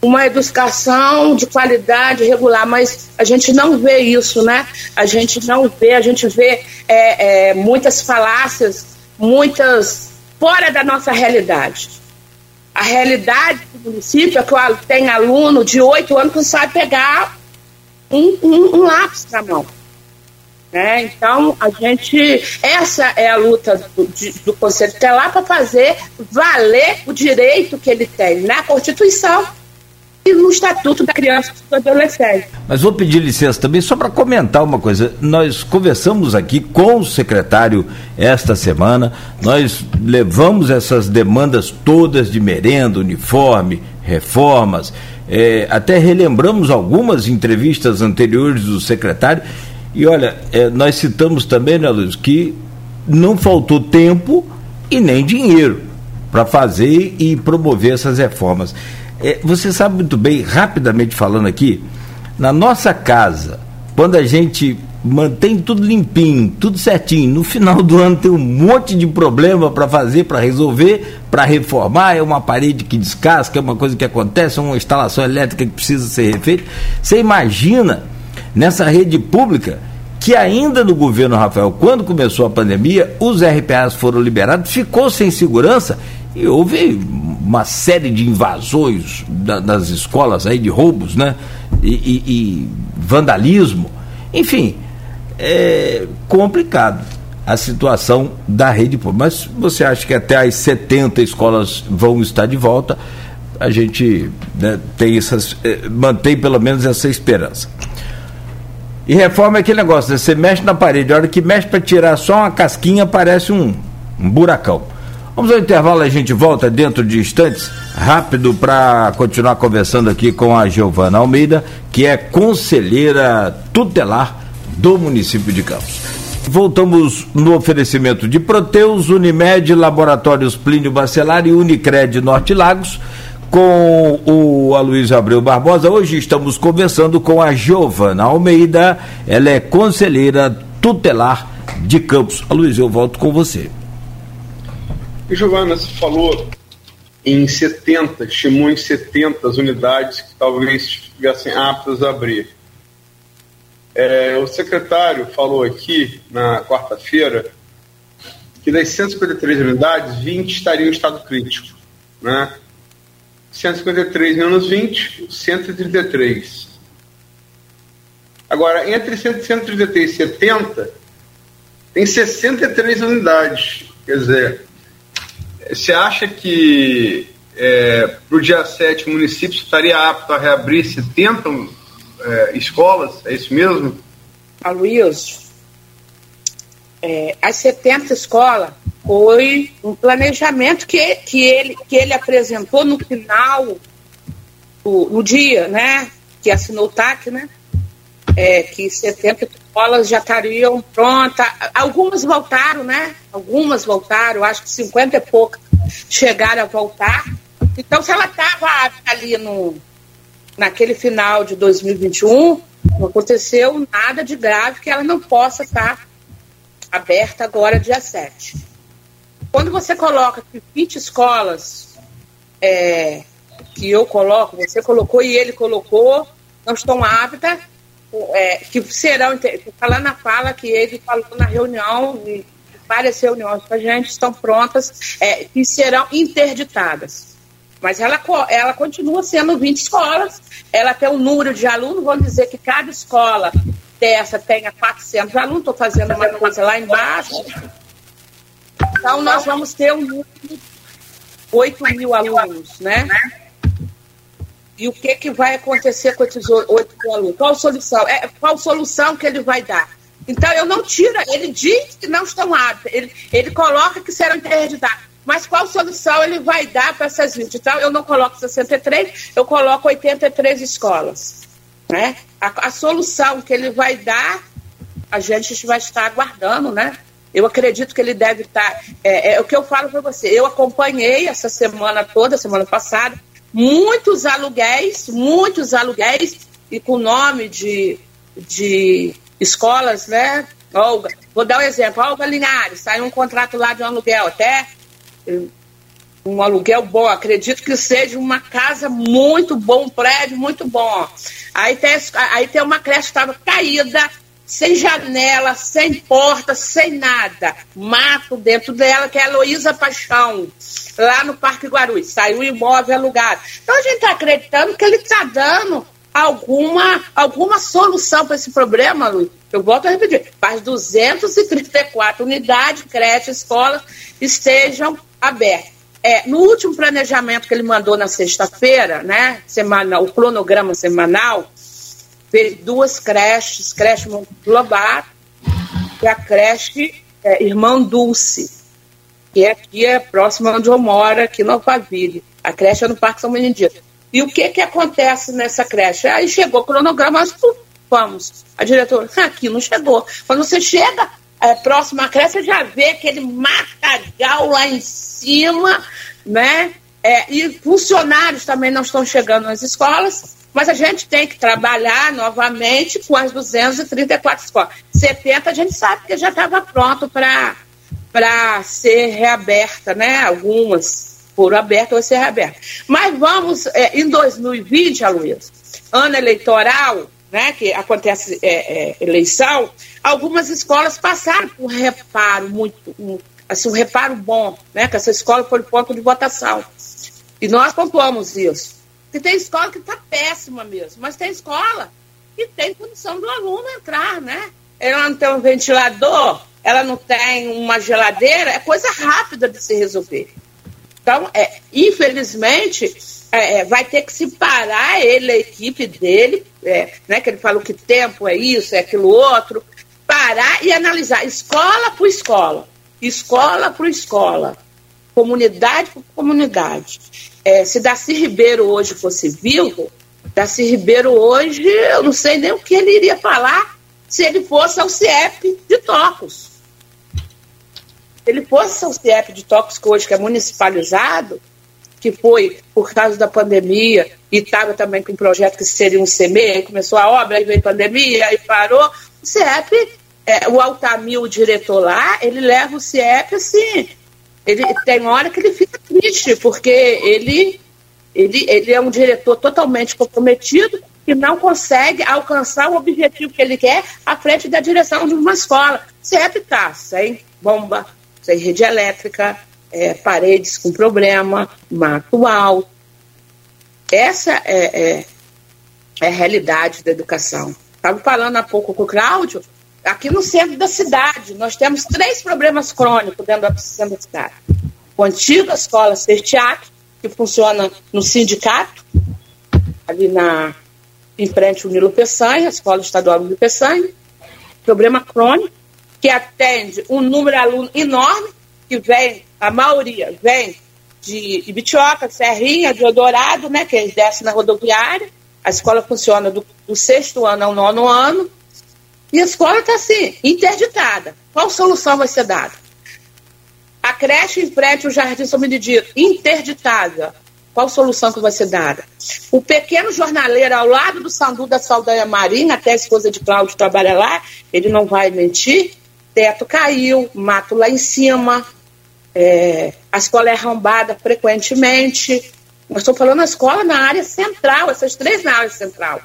uma educação de qualidade regular, mas a gente não vê isso, né? A gente não vê, a gente vê é, é, muitas falácias, muitas fora da nossa realidade. A realidade do município é que tem aluno de oito anos que não sabe pegar um, um, um lápis na mão. Né? Então, a gente. Essa é a luta do, de, do Conselho Telar para fazer valer o direito que ele tem na Constituição e no Estatuto da Criança e do Adolescente. Mas vou pedir licença também só para comentar uma coisa. Nós conversamos aqui com o secretário esta semana, nós levamos essas demandas todas de merenda, uniforme, reformas, é, até relembramos algumas entrevistas anteriores do secretário. E olha, é, nós citamos também, né, Luiz, que não faltou tempo e nem dinheiro para fazer e promover essas reformas. É, você sabe muito bem, rapidamente falando aqui, na nossa casa, quando a gente mantém tudo limpinho, tudo certinho. No final do ano tem um monte de problema para fazer, para resolver, para reformar. É uma parede que descasca, é uma coisa que acontece, é uma instalação elétrica que precisa ser refeita. Você imagina nessa rede pública que ainda no governo Rafael, quando começou a pandemia, os RPAs foram liberados, ficou sem segurança e houve uma série de invasões da, das escolas aí, de roubos, né? E, e, e vandalismo. Enfim, é complicado a situação da rede pública. Mas você acha que até as 70 escolas vão estar de volta? A gente né, tem essas, eh, mantém pelo menos essa esperança. E reforma é aquele negócio, né? você mexe na parede, a hora que mexe para tirar só uma casquinha, parece um, um buracão. Vamos ao intervalo, a gente volta dentro de instantes, rápido, para continuar conversando aqui com a Giovana Almeida, que é conselheira tutelar do município de Campos. Voltamos no oferecimento de Proteus, Unimed, Laboratórios Plínio Bacelar e Unicred Norte Lagos com o Aloysio Abreu Barbosa. Hoje estamos conversando com a Giovana Almeida, ela é conselheira tutelar de Campos. Aloysio, eu volto com você. E Giovana, você falou em 70, estimou em 70 as unidades que talvez estivessem aptas a abrir. É, o secretário falou aqui na quarta-feira que das 153 unidades, 20 estariam em estado crítico. Né? 153 menos 20, 133. Agora, entre 133 e 70, tem 63 unidades. Quer dizer, você acha que é, para o dia 7 o município estaria apto a reabrir 70 é, escolas? É isso mesmo? Aloysio, é, as 70 escolas foi um planejamento que, que, ele, que ele apresentou no final, do, no dia, né? Que assinou o TAC, né? É, que 70 escolas já estariam prontas. Algumas voltaram, né? Algumas voltaram, acho que 50 e poucas chegaram a voltar. Então, se ela estava ali no, naquele final de 2021, não aconteceu nada de grave que ela não possa estar aberta agora, dia 7. Quando você coloca que 20 escolas é, que eu coloco, você colocou e ele colocou, não estão aptas, é, que serão, está lá na fala que ele falou na reunião, várias reuniões com a gente, estão prontas, é, que serão interditadas. Mas ela, ela continua sendo 20 escolas, ela tem um número de alunos, vamos dizer que cada escola dessa tenha 400 alunos, estou fazendo uma coisa lá embaixo. Então, nós vamos ter um número de 8 mil alunos, né? E o que, que vai acontecer com esses 8 mil alunos? Qual solução? É, qual solução que ele vai dar? Então, eu não tiro, ele diz que não estão aptos, ele, ele coloca que serão interditados. Mas qual solução ele vai dar para essas 20? Então, eu não coloco 63, eu coloco 83 escolas. Né? A, a, solução que ele vai dar, a gente vai estar aguardando, né? Eu acredito que ele deve estar. É, é o que eu falo para você. Eu acompanhei essa semana toda, semana passada, muitos aluguéis, muitos aluguéis, e com nome de, de escolas, né? Olga, vou dar um exemplo, Olga Linhares, saiu um contrato lá de um aluguel, até um aluguel bom, acredito que seja uma casa muito bom, um prédio muito bom. Aí tem, aí tem uma creche que estava caída, sem janela, sem porta, sem nada. Mato dentro dela, que é a Heloísa Paixão, lá no Parque Guarulhos. Saiu imóvel alugado. Então a gente está acreditando que ele está dando alguma, alguma solução para esse problema, Luiz. Eu volto a repetir, as 234 unidades, creches, escolas estejam abertas. É, no último planejamento que ele mandou na sexta-feira, né, semanal, o cronograma semanal, fez duas creches, creche Lobato e a creche é, Dulce, que é aqui é próxima onde eu moro, aqui no Alphaville. A creche é no Parque São Benedito. E o que que acontece nessa creche? Aí chegou o cronograma, nós vamos. A diretora, aqui não chegou. Quando você chega é, próximo à creche, você já vê aquele matagal lá em cima né? É, e funcionários também não estão chegando nas escolas, mas a gente tem que trabalhar novamente com as 234 escolas. 70 a gente sabe que já estava pronto para ser reaberta, né? Algumas foram abertas, vai ser reaberta. Mas vamos, é, em 2020, Aloysio, ano eleitoral, né, que acontece é, é, eleição, algumas escolas passaram por um reparo muito, um, assim, um reparo bom, né, que essa escola foi ponto de votação. E nós pontuamos isso. Que tem escola que está péssima mesmo, mas tem escola que tem condição do aluno entrar, né? Ela não tem um ventilador, ela não tem uma geladeira, é coisa rápida de se resolver. Então, é, infelizmente, é, é, vai ter que se parar ele, a equipe dele, é, né, que ele falou que tempo é isso, é aquilo outro, parar e analisar escola por escola, escola por escola, comunidade por comunidade. É, se Darcy Ribeiro hoje fosse vivo, Darcy Ribeiro hoje, eu não sei nem o que ele iria falar se ele fosse ao CIEP de Tocos. Se ele fosse ao CIEP de Tocos, que hoje que é municipalizado, que foi por causa da pandemia e estava também com um projeto que seria um CME, começou a obra, aí veio pandemia, aí parou. O CIEP, é, o Altamil, o diretor lá, ele leva o CIEP assim, ele tem hora que ele fica triste, porque ele, ele, ele é um diretor totalmente comprometido e não consegue alcançar o objetivo que ele quer à frente da direção de uma escola. CEP está sem bomba, sem rede elétrica, é, paredes com problema, mato alto. Essa é, é, é a realidade da educação. Estava falando há pouco com o Cláudio, Aqui no centro da cidade, nós temos três problemas crônicos dentro da cidade. O antiga escola Certiac, que funciona no sindicato, ali na, em frente ao Nilo Peçanha, a Escola Estadual Nilo Peçanha. Problema crônico, que atende um número de alunos enorme, que vem, a maioria vem de Ibitioca, Serrinha, de Odorado, né, que eles descem na rodoviária. A escola funciona do, do sexto ano ao nono ano. E a escola está assim, interditada. Qual solução vai ser dada? A creche em frente ao Jardim São Benedito, interditada. Qual solução que vai ser dada? O pequeno jornaleiro ao lado do Sandu da Saldanha Marinha, até a esposa de Cláudio trabalha lá, ele não vai mentir. Teto caiu, mato lá em cima, é, a escola é arrombada frequentemente. Nós estamos falando da escola na área central, essas três na área central.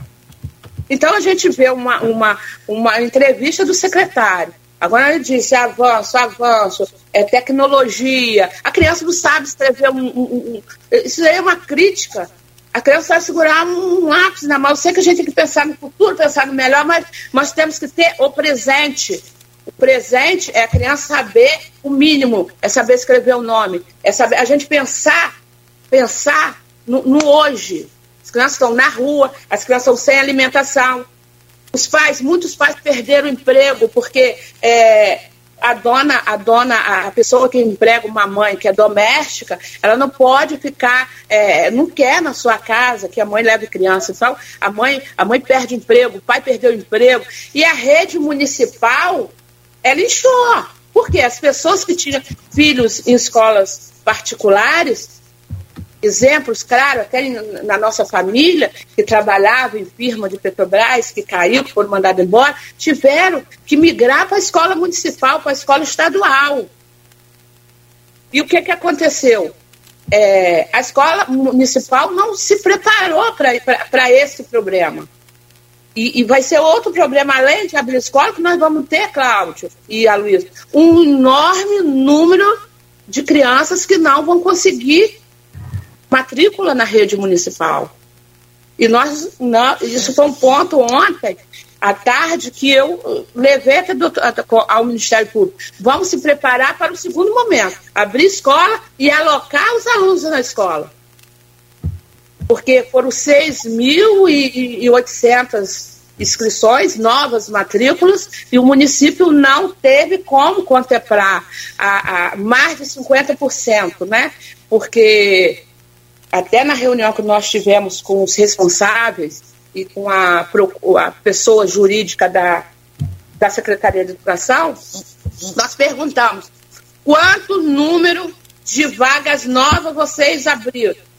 Então a gente vê uma, uma, uma entrevista do secretário. Agora ele disse avanço, avanço, é tecnologia. A criança não sabe escrever um, um, um, Isso aí é uma crítica. A criança sabe segurar um lápis na mão. Eu sei que a gente tem que pensar no futuro, pensar no melhor, mas nós temos que ter o presente. O presente é a criança saber o mínimo, é saber escrever o nome, é saber a gente pensar, pensar no, no hoje, as crianças estão na rua, as crianças estão sem alimentação. Os pais, muitos pais perderam o emprego porque é, a dona, a dona, a pessoa que emprega uma mãe que é doméstica, ela não pode ficar, é, não quer na sua casa que a mãe leve criança. Então, a mãe, a mãe perde emprego, o pai perdeu o emprego. E a rede municipal, ela inchou. Porque as pessoas que tinham filhos em escolas particulares exemplos, claro, até na nossa família, que trabalhava em firma de Petrobras, que caiu, que foram mandados embora, tiveram que migrar para a escola municipal, para a escola estadual. E o que, que aconteceu? É, a escola municipal não se preparou para esse problema. E, e, vai ser outro problema, além de abrir escola, que nós vamos ter, Cláudio e a Luísa, um enorme número de crianças que não vão conseguir matrícula na rede municipal. E nós, isso foi um ponto ontem, à tarde, que eu levei até ao Ministério Público. Vamos se preparar para o segundo momento, abrir escola e alocar os alunos na escola. Porque foram 6.800 inscrições, novas matrículas, e o município não teve como contemplar a, a mais de 50%, né? Porque até na reunião que nós tivemos com os responsáveis e com a, a pessoa jurídica da, da Secretaria de Educação, nós perguntamos quanto número de vagas novas vocês abriram.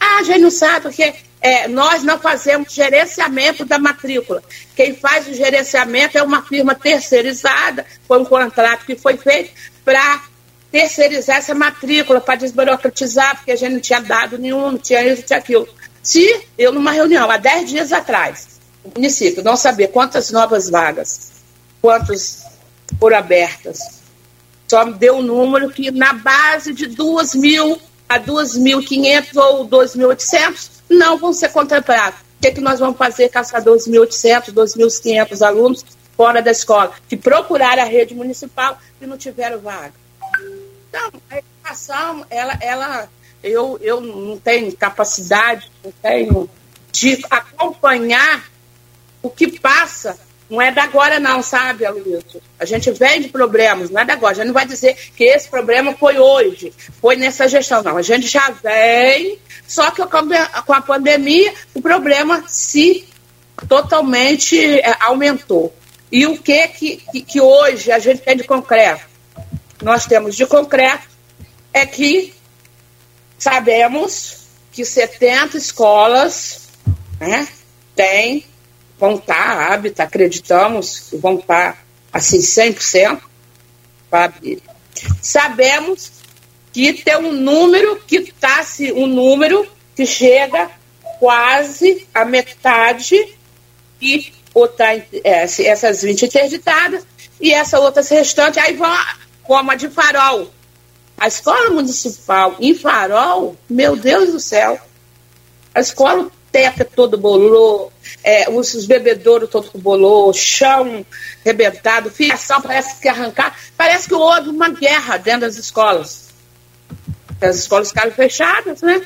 Ah, a gente não sabe, porque é, nós não fazemos gerenciamento da matrícula. Quem faz o gerenciamento é uma firma terceirizada, foi um contrato que foi feito para terceirizar essa matrícula, para desburocratizar, porque a gente não tinha dado nenhum, não tinha isso, não tinha aquilo. Se eu, numa reunião, há 10 dias atrás, o município não sabia quantas novas vagas, quantas foram abertas, só deu um número que na base de 2 mil a 2.500 ou 2.800 não vão ser contemplados. O que, é que nós vamos fazer com essas 2.800, 2.500 alunos fora da escola, que procuraram a rede municipal e não tiveram vaga? Então, a educação, ela, ela eu, eu não tenho capacidade, não tenho de acompanhar o que passa não é da agora não, sabe, Aloysio? A gente vem de problemas, não é da agora. A gente não vai dizer que esse problema foi hoje, foi nessa gestão, não. A gente já vem, só que com a pandemia o problema se totalmente é, aumentou. E o que, que que hoje a gente tem de concreto? Nós temos de concreto é que sabemos que 70 escolas né, têm vão estar hábito, acreditamos vão estar assim 100% para abrir. Sabemos que tem um número que está um número que chega quase a metade e outra, é, essas 20 interditadas e essa outras restantes, aí vão como a de Farol. A escola municipal em Farol, meu Deus do céu, a escola teto todo bolou, é, os, os bebedouros todo bolou, chão rebentado, fiação parece que arrancar. Parece que houve uma guerra dentro das escolas. As escolas ficaram fechadas, né?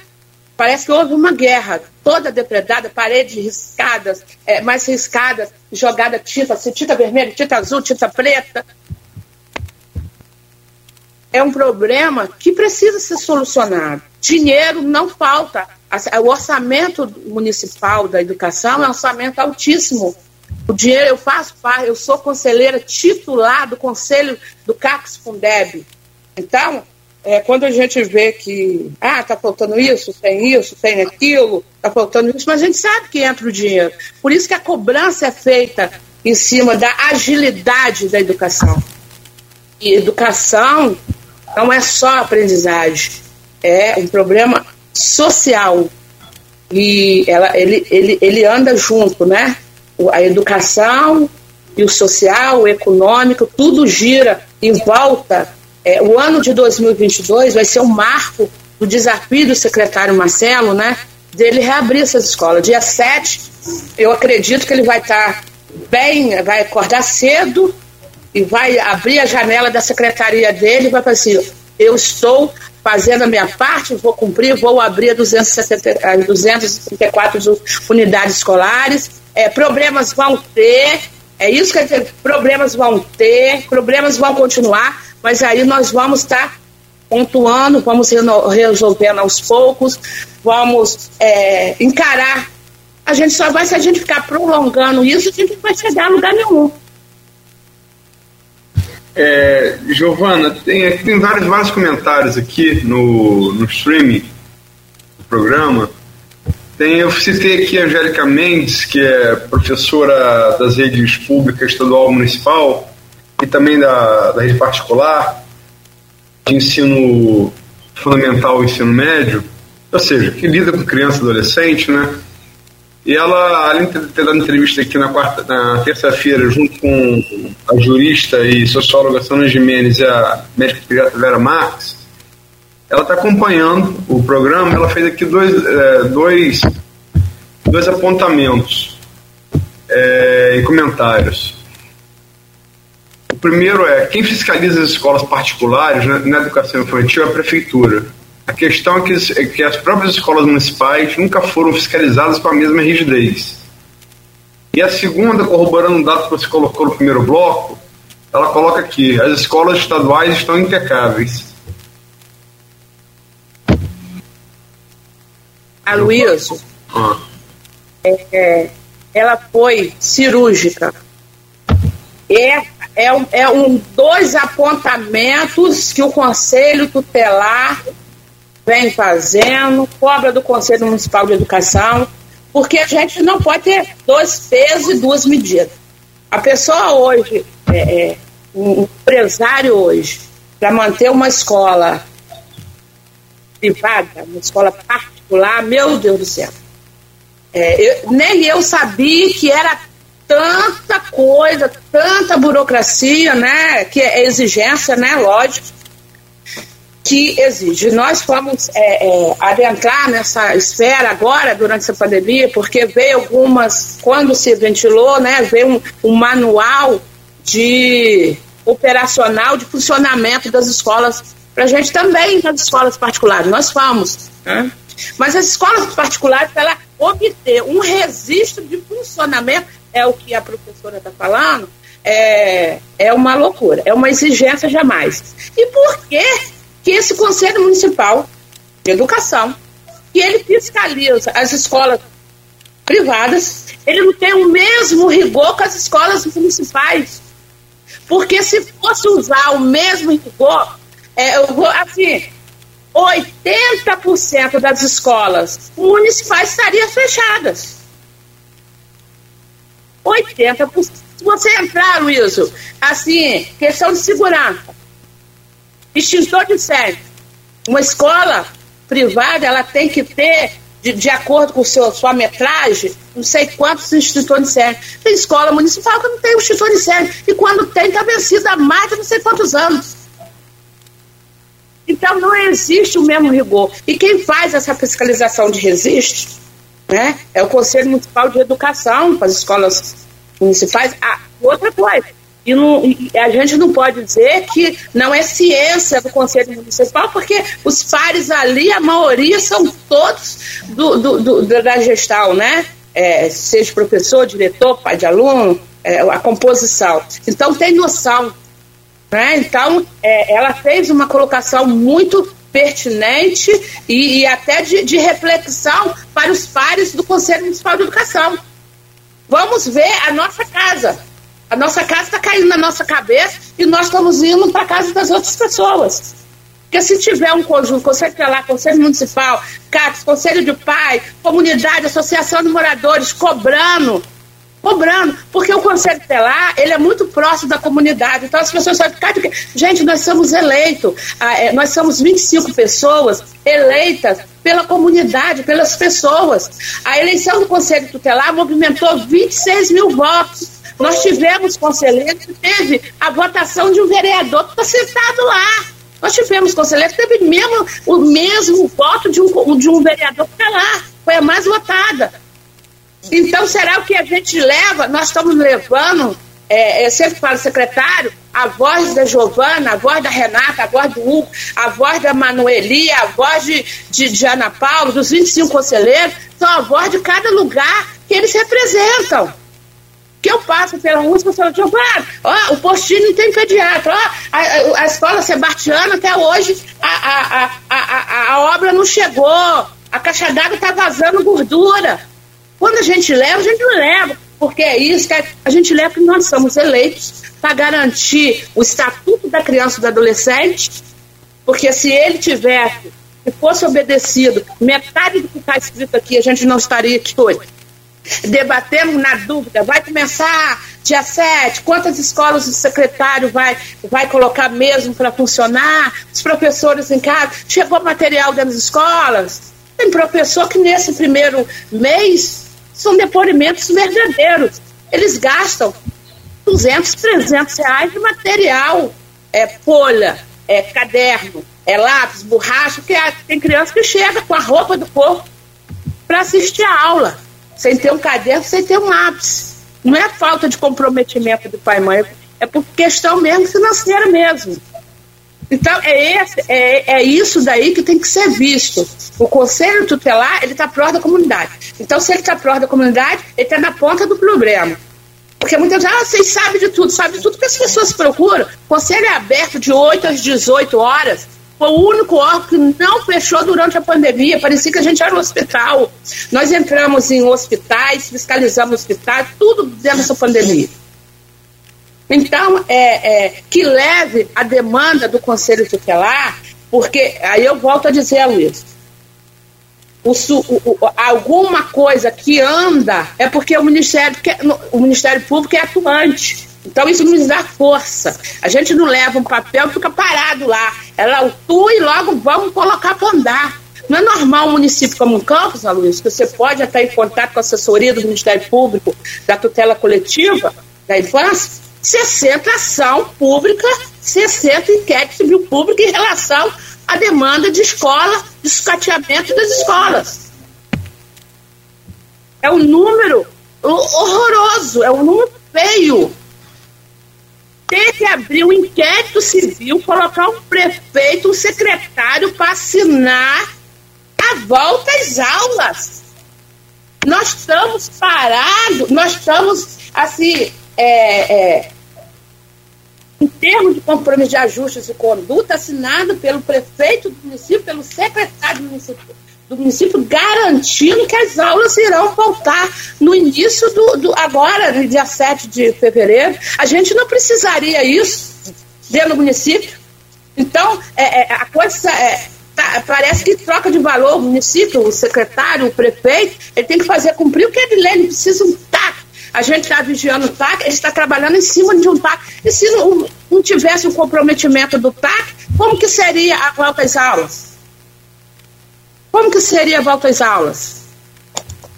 Parece que houve uma guerra, toda depredada, paredes riscadas, é, mais riscadas, jogada tinta, assim, tinta vermelha, tinta azul, tinta preta. É um problema que precisa ser solucionado. Dinheiro não falta o orçamento municipal da educação é um orçamento altíssimo. O dinheiro eu faço parte, eu sou conselheira titular do conselho do CACS Fundeb. Então, é, quando a gente vê que ah, está faltando isso, tem isso, tem aquilo, está faltando isso, mas a gente sabe que entra o dinheiro. Por isso que a cobrança é feita em cima da agilidade da educação. E educação não é só aprendizagem, é um problema social e ela, ele, ele, ele anda junto, né? A educação e o social, o econômico, tudo gira em volta. É, o ano de 2022 vai ser o um marco do desafio do secretário Marcelo, né? Dele reabrir essas escolas. Dia 7, eu acredito que ele vai estar bem, vai acordar cedo e vai abrir a janela da secretaria dele e vai falar assim: eu estou fazendo a minha parte, vou cumprir, vou abrir 270, 234 unidades escolares. É, problemas vão ter, é isso que eu dizer, problemas vão ter, problemas vão continuar, mas aí nós vamos estar tá pontuando, vamos resolvendo aos poucos, vamos é, encarar. A gente só vai, se a gente ficar prolongando isso, a gente não vai chegar a lugar nenhum. É, Giovana, tem, tem vários, vários comentários aqui no, no streaming do programa. Tem, eu citei aqui a Angélica Mendes, que é professora das redes públicas estadual municipal e também da, da rede particular de ensino fundamental e ensino médio, ou seja, que lida com criança e adolescente, né? E ela, além de ter dado entrevista aqui na, quarta, na terça-feira, junto com a jurista e socióloga Sônia Jimenez e a médica pediatra Vera Marques, ela está acompanhando o programa. Ela fez aqui dois, é, dois, dois apontamentos é, e comentários. O primeiro é: quem fiscaliza as escolas particulares na, na educação infantil é a prefeitura a questão é que, é que as próprias escolas municipais nunca foram fiscalizadas com a mesma rigidez. E a segunda, corroborando um dado que você colocou no primeiro bloco, ela coloca aqui: as escolas estaduais estão impecáveis. A Luísa, ah. é, ela foi cirúrgica. É, é, um, é um dois apontamentos que o Conselho Tutelar vem fazendo, cobra do Conselho Municipal de Educação, porque a gente não pode ter dois pesos e duas medidas. A pessoa hoje, é, é, um empresário hoje, para manter uma escola privada, uma escola particular, meu Deus do céu. É, eu, nem eu sabia que era tanta coisa, tanta burocracia, né? Que é exigência, né? Lógico que exige. Nós fomos é, é, adentrar nessa esfera agora, durante essa pandemia, porque veio algumas, quando se ventilou, né, veio um, um manual de operacional de funcionamento das escolas, para a gente também nas escolas particulares, nós fomos. Né? Mas as escolas particulares, para obter um registro de funcionamento, é o que a professora está falando, é, é uma loucura, é uma exigência jamais. E por que que esse Conselho Municipal de Educação, que ele fiscaliza as escolas privadas, ele não tem o mesmo rigor que as escolas municipais. Porque se fosse usar o mesmo rigor, é, eu vou, assim, 80% das escolas municipais estariam fechadas. 80%. Se você entrar, Wilson, assim, questão de segurança, Extintor de incêndio. Uma escola privada, ela tem que ter, de, de acordo com seu, sua metragem, não sei quantos extintores de incêndio. Tem escola municipal que não tem extintor de incêndio. E quando tem, está vencida há mais de não sei quantos anos. Então não existe o mesmo rigor. E quem faz essa fiscalização de resiste né, é o Conselho Municipal de Educação para as escolas municipais. Ah, outra coisa, e, não, e, a gente não pode dizer que não é ciência do Conselho Municipal, porque os pares ali, a maioria são todos do, do, do da gestal, né? É, seja professor, diretor, pai de aluno, é, a composição. Então tem noção. Né? Então é, ela fez uma colocação muito pertinente e, e até de, de reflexão para os pares do Conselho Municipal de Educação. Vamos ver a nossa casa a nossa casa está caindo na nossa cabeça e nós estamos indo para a casa das outras pessoas. Porque se tiver um conjunto, conselho lá, conselho municipal, CACS, conselho de pai, comunidade, associação de moradores, cobrando, cobrando, porque o conselho telar, ele é muito próximo da comunidade, então as pessoas sabem, gente, nós somos eleitos, ah, é, nós somos 25 pessoas eleitas pela comunidade, pelas pessoas. A eleição do conselho tutelar movimentou 26 mil votos, nós tivemos conselheiro que teve a votação de um vereador que está sentado lá. Nós tivemos conselheiro que teve mesmo, o mesmo voto de um, de um vereador que está lá. Foi a mais votada. Então, será o que a gente leva? Nós estamos levando, é, eu sempre falo, secretário, a voz da Giovana, a voz da Renata, a voz do Hugo, a voz da Manueli, a voz de, de, de Ana Paula, dos 25 conselheiros, são a voz de cada lugar que eles representam que eu passo pela rua e falo, Giovanni, ó, o postinho tem pediatra, ó, a, a, escola Sebastiana até hoje a, a, a, a, a obra não chegou, a caixa d'água está vazando gordura. Quando a gente leva, a gente não leva, porque é isso que a gente leva porque nós somos eleitos para garantir o estatuto da criança e do adolescente, porque se ele tivesse, se fosse obedecido, metade do que está escrito aqui, a gente não estaria aqui hoje debatemos na dúvida, vai começar dia 7, quantas escolas o secretário vai, vai colocar mesmo para funcionar, os professores em casa, chegou material das escolas. Tem professor que nesse primeiro mês são depoimentos verdadeiros. Eles gastam 200, 300 reais de material, é folha, é caderno, é lápis, borracha, porque tem criança que chega com a roupa do corpo para assistir a aula sem ter um caderno, sem ter um lápis. Não é falta de comprometimento do pai e mãe, é por questão mesmo financeira mesmo. Então, é, esse, é, é isso daí que tem que ser visto. O conselho tutelar, ele está próximo da comunidade. Então, se ele está próximo da comunidade, ele está na ponta do problema. Porque muitas vezes, ah, vocês sabem de tudo, sabem de tudo que as pessoas procuram. O conselho é aberto de 8 às 18 horas. Foi o único órgão que não fechou durante a pandemia. Parecia que a gente era um hospital. Nós entramos em hospitais, fiscalizamos hospitais, tudo dentro dessa pandemia. Então, é, é, que leve a demanda do Conselho Tutelar, porque aí eu volto a dizer Luiz. o, o, alguma coisa que anda, é porque o Ministério, o Ministério Público é atuante. Então isso nos dá força. A gente não leva um papel e fica parado lá. Ela autua e logo vamos colocar para andar. Não é normal um município como um Campos, Aloysio, que você pode até em contato com a assessoria do Ministério Público, da tutela coletiva da infância, 60 ação pública, 60 inquérito civil público em relação à demanda de escola, de sucateamento das escolas. É um número horroroso, é um número feio. Tem que abrir um inquérito civil, colocar um prefeito, um secretário para assinar a volta às aulas. Nós estamos parados, nós estamos, assim, é, é, em termos de compromisso de ajustes e conduta, assinado pelo prefeito do município, pelo secretário do município, do município garantindo que as aulas irão voltar no início do, do agora, no dia 7 de fevereiro. A gente não precisaria isso dentro do município. Então, é, é, a coisa é, tá, parece que troca de valor o município, o secretário, o prefeito, ele tem que fazer cumprir o que ele lê, ele precisa um TAC. A gente está vigiando o TAC, ele está trabalhando em cima de um TAC. E se não, não tivesse o um comprometimento do TAC, como que seria a volta às aulas? Como que seria a volta às aulas?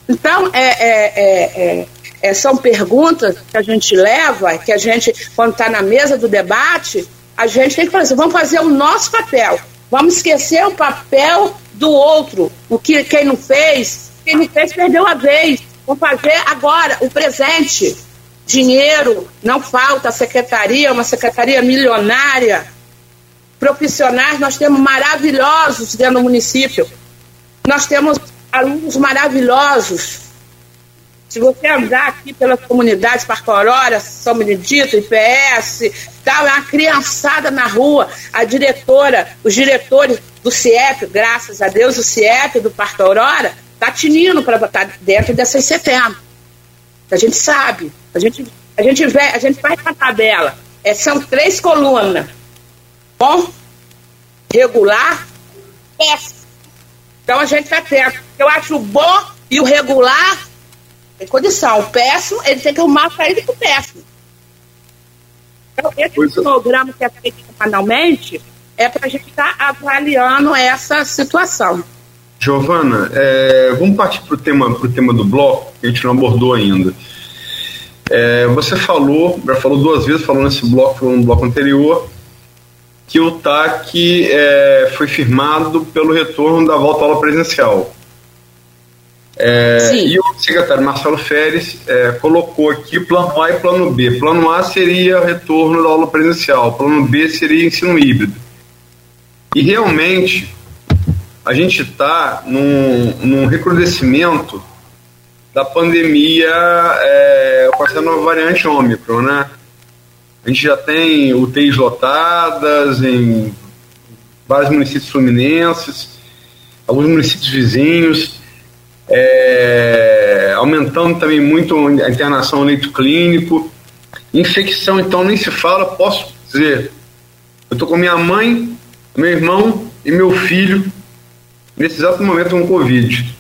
Então, é, é, é, é, são perguntas que a gente leva, que a gente, quando está na mesa do debate, a gente tem que fazer, vamos fazer o nosso papel. Vamos esquecer o papel do outro, o que quem não fez, quem não fez perdeu a vez. Vamos fazer agora o presente. Dinheiro não falta, a secretaria, uma secretaria milionária. Profissionais, nós temos maravilhosos dentro do município. Nós temos alunos maravilhosos. Se você andar aqui pelas comunidades Parque Aurora, São Benedito, IPS, tal, é uma criançada na rua. A diretora, os diretores do CIEP, graças a Deus, o CIEP do Parque Aurora, está tinindo para botar dentro dessas 70. A gente sabe. A gente, a gente, vê, a gente faz uma tabela. É, são três colunas. Bom, regular, péssimo. Então a gente está atento. Eu acho o bom e o regular tem condição. O péssimo, ele tem que arrumar a saída pro péssimo. Então, esse pois é. programa que é feito semanalmente é para a gente estar tá avaliando essa situação. Giovana, é, vamos partir para o tema, pro tema do bloco, que a gente não abordou ainda. É, você falou, já falou duas vezes, falou nesse bloco, falou no bloco anterior, que o TAC é, foi firmado pelo retorno da volta à aula presencial. É, e o secretário Marcelo Feres é, colocou aqui plano A e plano B. Plano A seria o retorno da aula presencial, plano B seria ensino híbrido. E realmente a gente está num, num recrudescimento da pandemia é, com essa nova variante Ômicron, né? A gente já tem UTIs lotadas em vários municípios fluminenses, alguns municípios vizinhos é, aumentando também muito a internação no leito clínico. Infecção, então, nem se fala, posso dizer. Eu estou com minha mãe, meu irmão e meu filho nesse exato momento com Covid.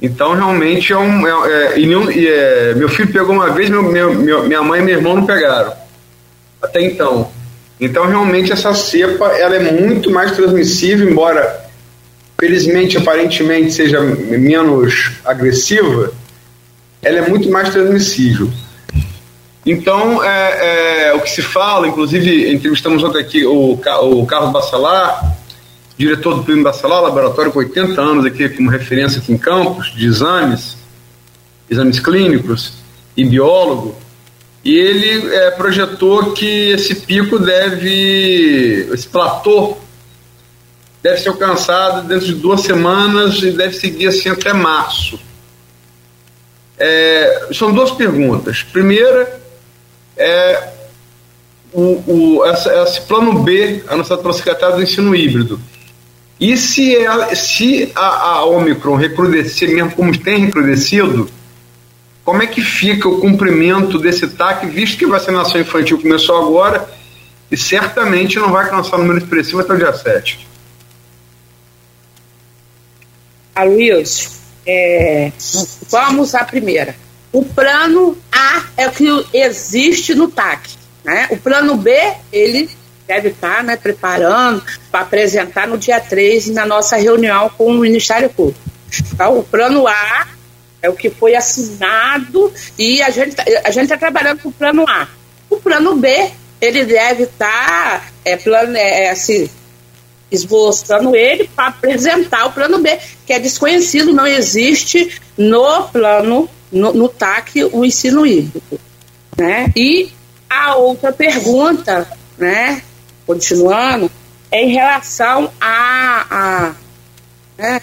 Então, realmente, é um. É, é, e e é, meu filho pegou uma vez, meu, meu, minha mãe e meu irmão não pegaram. Até então. Então, realmente, essa cepa ela é muito mais transmissível, embora felizmente, aparentemente seja menos agressiva, ela é muito mais transmissível. Então, é, é, o que se fala, inclusive entrevistamos ontem aqui o, o Carlos Bacelar, diretor do Primo Bacelar, laboratório com 80 anos aqui como referência aqui em Campos, de exames, exames clínicos e biólogo, e ele é, projetou que esse pico deve, esse platô deve ser alcançado dentro de duas semanas e deve seguir assim até março. É, são duas perguntas. Primeira é o, o, essa, esse plano B anunciado pelo secretário do ensino híbrido. E se, é, se a, a Omicron recrudescer, mesmo como tem recrudescido, como é que fica o cumprimento desse TAC, visto que a vacinação infantil começou agora e certamente não vai alcançar o número expressivo até o dia 7? Aloysio, é, vamos à primeira. O plano A é o que existe no TAC. Né? O plano B, ele deve estar né, preparando para apresentar no dia 3 na nossa reunião com o Ministério Público. Então, o plano A é o que foi assinado e a gente a gente está trabalhando com o plano A. O plano B ele deve estar tá, é, plano, é, assim, esboçando ele para apresentar o plano B, que é desconhecido, não existe no plano, no, no TAC, o ensino híbrido. Né? E a outra pergunta, né, continuando, é em relação a, a né,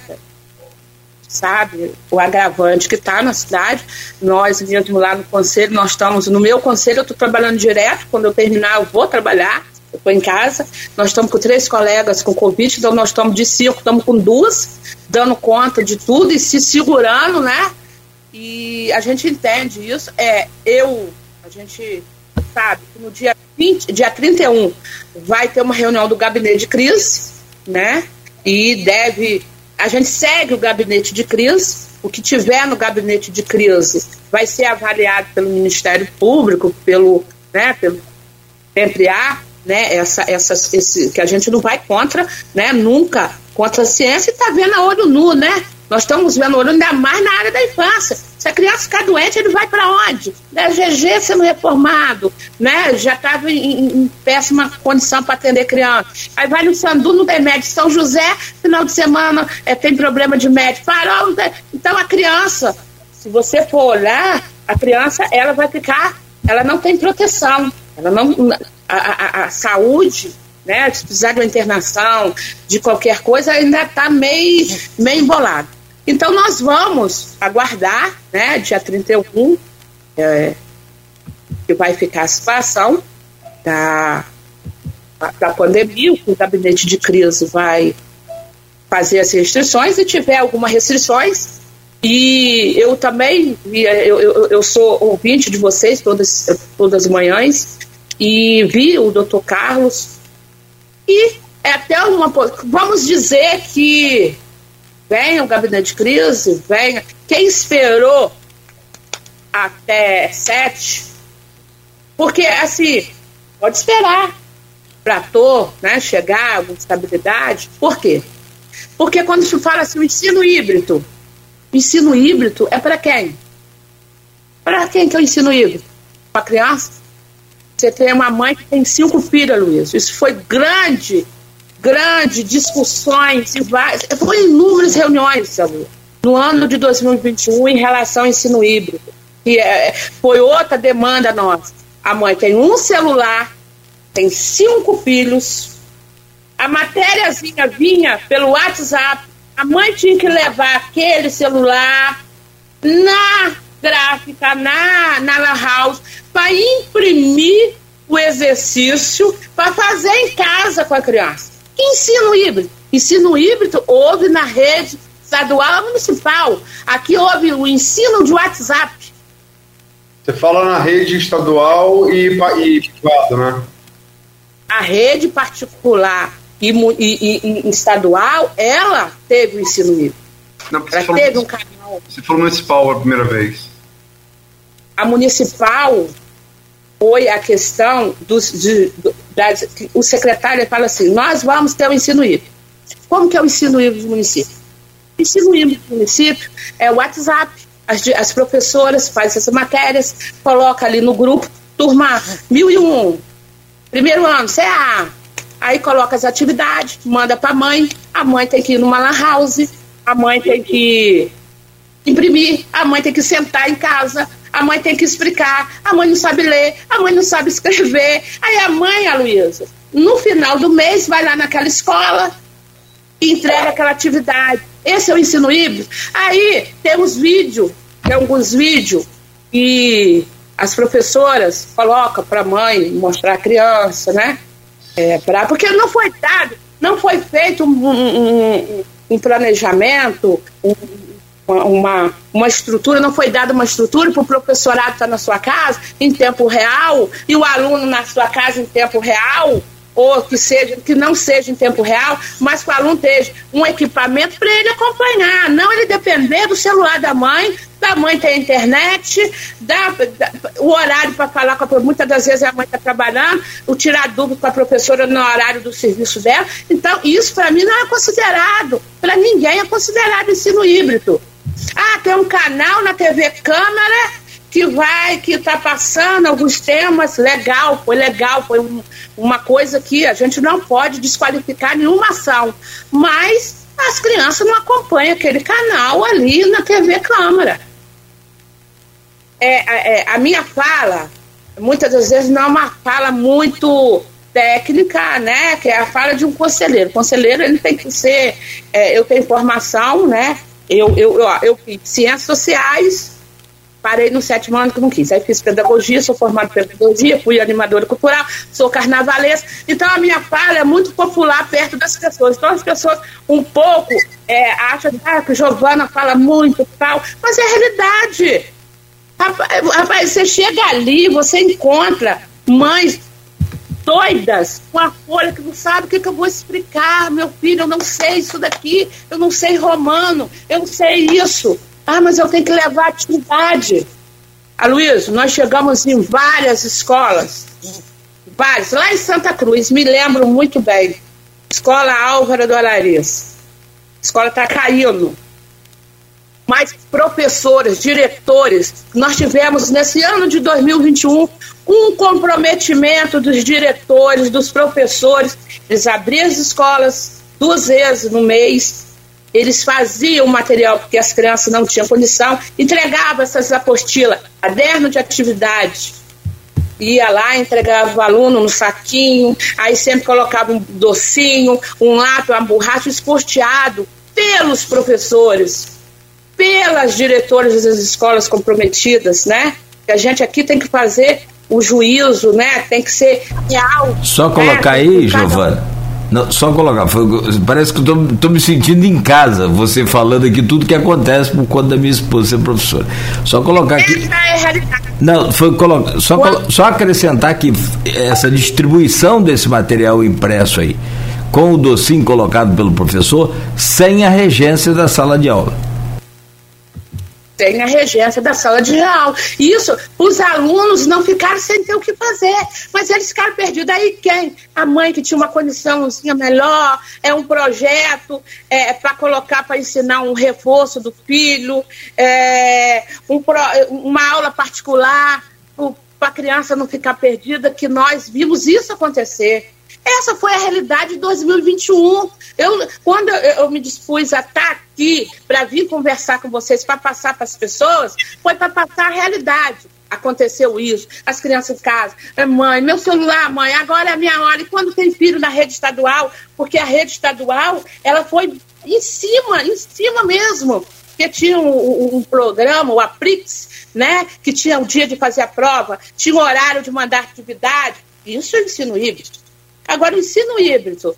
sabe, o agravante que está na cidade. Nós mesmo lá no conselho, nós estamos, no meu conselho, eu estou trabalhando direto, quando eu terminar eu vou trabalhar, eu estou em casa. Nós estamos com três colegas com Covid, então nós estamos de cinco, estamos com duas, dando conta de tudo e se segurando, né? E a gente entende isso. É, eu, a gente sabe que no dia 20, dia 31 vai ter uma reunião do gabinete de crise, né? E deve a gente segue o gabinete de crise, o que tiver no gabinete de crise vai ser avaliado pelo Ministério Público, pelo, né, pelo há, né, essa, essa, esse, que a gente não vai contra, né, nunca contra a ciência e está vendo a olho nu, né? Nós estamos olho ainda mais na área da infância. Se a criança ficar doente, ele vai para onde? Né? GG sendo reformado, né? já estava em, em, péssima condição para atender criança. Aí vai no Sandu, não tem médico. São José, final de semana, é, tem problema de médico. Farol, então a criança, se você for olhar, a criança ela vai ficar, ela não tem proteção. Ela não, a, a, a saúde né? Se precisar de uma internação, de qualquer coisa, ainda está meio, meio embolado. Então nós vamos aguardar, né, dia 31, é, que vai ficar a situação da, da pandemia, o gabinete de crise vai fazer as restrições e tiver alguma restrições. E eu também, eu, eu, eu sou ouvinte de vocês todas, todas as manhãs, e vi o doutor Carlos, e é até uma. Vamos dizer que venha o gabinete de crise, venha. Quem esperou até sete, porque assim, pode esperar para ator né, chegar a estabilidade. Por quê? Porque quando se fala assim, o ensino híbrido, ensino híbrido é para quem? Para quem que é o ensino híbrido? Para criança? Você tem uma mãe que tem cinco filhos, Luiz. Isso foi grande grandes discussões, e várias, foram inúmeras reuniões, Samu, no ano de 2021 em relação ao ensino híbrido. E é, foi outra demanda nossa. A mãe tem um celular, tem cinco filhos, a matériazinha vinha pelo WhatsApp, a mãe tinha que levar aquele celular na gráfica, na, na La House, para imprimir o exercício para fazer em casa com a criança. Que ensino híbrido? Ensino híbrido houve na rede estadual municipal. Aqui houve o ensino de WhatsApp. Você fala na rede estadual e, e privada, né? A rede particular e, e, e, estadual, ela teve o ensino híbrido. Não, ela falou, teve um canal. Você falou municipal a primeira vez. A municipal foi a questão dos, de, das, o secretário fala assim, nós vamos ter o ensino híbrido. Como que é o ensino híbrido do município? O ensino híbrido do município é o WhatsApp. As, as professoras fazem essas matérias, coloca ali no grupo, turma 1001, primeiro ano, CA. Aí coloca as atividades, manda para a mãe, a mãe tem que ir numa lan house, a mãe tem que imprimir, a mãe tem que sentar em casa, a mãe tem que explicar, a mãe não sabe ler, a mãe não sabe escrever. Aí a mãe, a Luísa, no final do mês, vai lá naquela escola e entrega aquela atividade. Esse é o ensino híbrido. Aí temos vídeo, tem alguns vídeos e as professoras colocam para a mãe mostrar a criança, né? É, pra, porque não foi dado, não foi feito um, um, um, um planejamento, um, uma, uma estrutura, não foi dada uma estrutura para o professorado estar tá na sua casa em tempo real e o aluno na sua casa em tempo real. ou que, seja, que não seja em tempo real, mas que o aluno esteja um equipamento para ele acompanhar, não ele depender do celular da mãe, da mãe ter internet, da, da o horário para falar com a muitas das vezes a mãe está trabalhando, o tirar dúvida com a professora no horário do serviço dela. Então, isso para mim não é considerado, para ninguém é considerado ensino híbrido. Ah, tem um canal na TV Câmara que vai, que está passando alguns temas, legal, foi legal, foi um, uma coisa que a gente não pode desqualificar nenhuma ação, mas as crianças não acompanham aquele canal ali na TV Câmara. É, é, a minha fala, muitas das vezes, não é uma fala muito técnica, né, que é a fala de um conselheiro. O conselheiro, ele tem que ser, é, eu tenho formação, né, eu, eu, eu, eu fiz ciências sociais, Parei no sétimo ano que não quis. Aí fiz pedagogia, sou formada em pedagogia, fui animadora cultural, sou carnavalesca. Então a minha fala é muito popular perto das pessoas. Então as pessoas um pouco é, acham ah, que Giovana fala muito tal, mas é a realidade. Rapaz, você chega ali, você encontra mães doidas com a folha que não sabe o que, que eu vou explicar. Meu filho, eu não sei isso daqui, eu não sei romano, eu não sei isso. Ah, mas eu tenho que levar atividade. Aloysio, nós chegamos em várias escolas, várias, lá em Santa Cruz, me lembro muito bem. Escola Álvaro do Alaris. A escola está caindo. Mas professores, diretores, nós tivemos nesse ano de 2021 um comprometimento dos diretores, dos professores. Eles abriam as escolas duas vezes no mês, eles faziam o material porque as crianças não tinham condição, entregava essas apostilas, caderno de atividade. Ia lá, entregava o aluno no saquinho, aí sempre colocava um docinho, um lápis, uma borracha esporteado pelos professores, pelas diretoras das escolas comprometidas, né? Que a gente aqui tem que fazer o juízo, né? Tem que ser real. Só colocar né? aí, Giovana não, só colocar, foi, parece que eu estou me sentindo em casa, você falando aqui tudo que acontece por conta da minha esposa ser professora. Só colocar aqui. É não, foi colocar, só, só acrescentar que essa distribuição desse material impresso aí, com o docinho colocado pelo professor, sem a regência da sala de aula tem a regência da sala de aula. Isso, os alunos não ficaram sem ter o que fazer, mas eles ficaram perdidos. Aí quem? A mãe que tinha uma condiçãozinha melhor, é um projeto é, para colocar, para ensinar um reforço do filho, é, um, uma aula particular para a criança não ficar perdida, que nós vimos isso acontecer. Essa foi a realidade de 2021. Eu, quando eu, eu me dispus a estar aqui para vir conversar com vocês, para passar para as pessoas, foi para passar a realidade. Aconteceu isso, as crianças em casa, é, mãe, meu celular, mãe, agora é a minha hora. E quando tem filho na rede estadual, porque a rede estadual, ela foi em cima, em cima mesmo. Porque tinha um, um programa, o Aprix, né, que tinha o dia de fazer a prova, tinha o horário de mandar atividade. Isso é ensino híbrido. Agora, o ensino híbrido,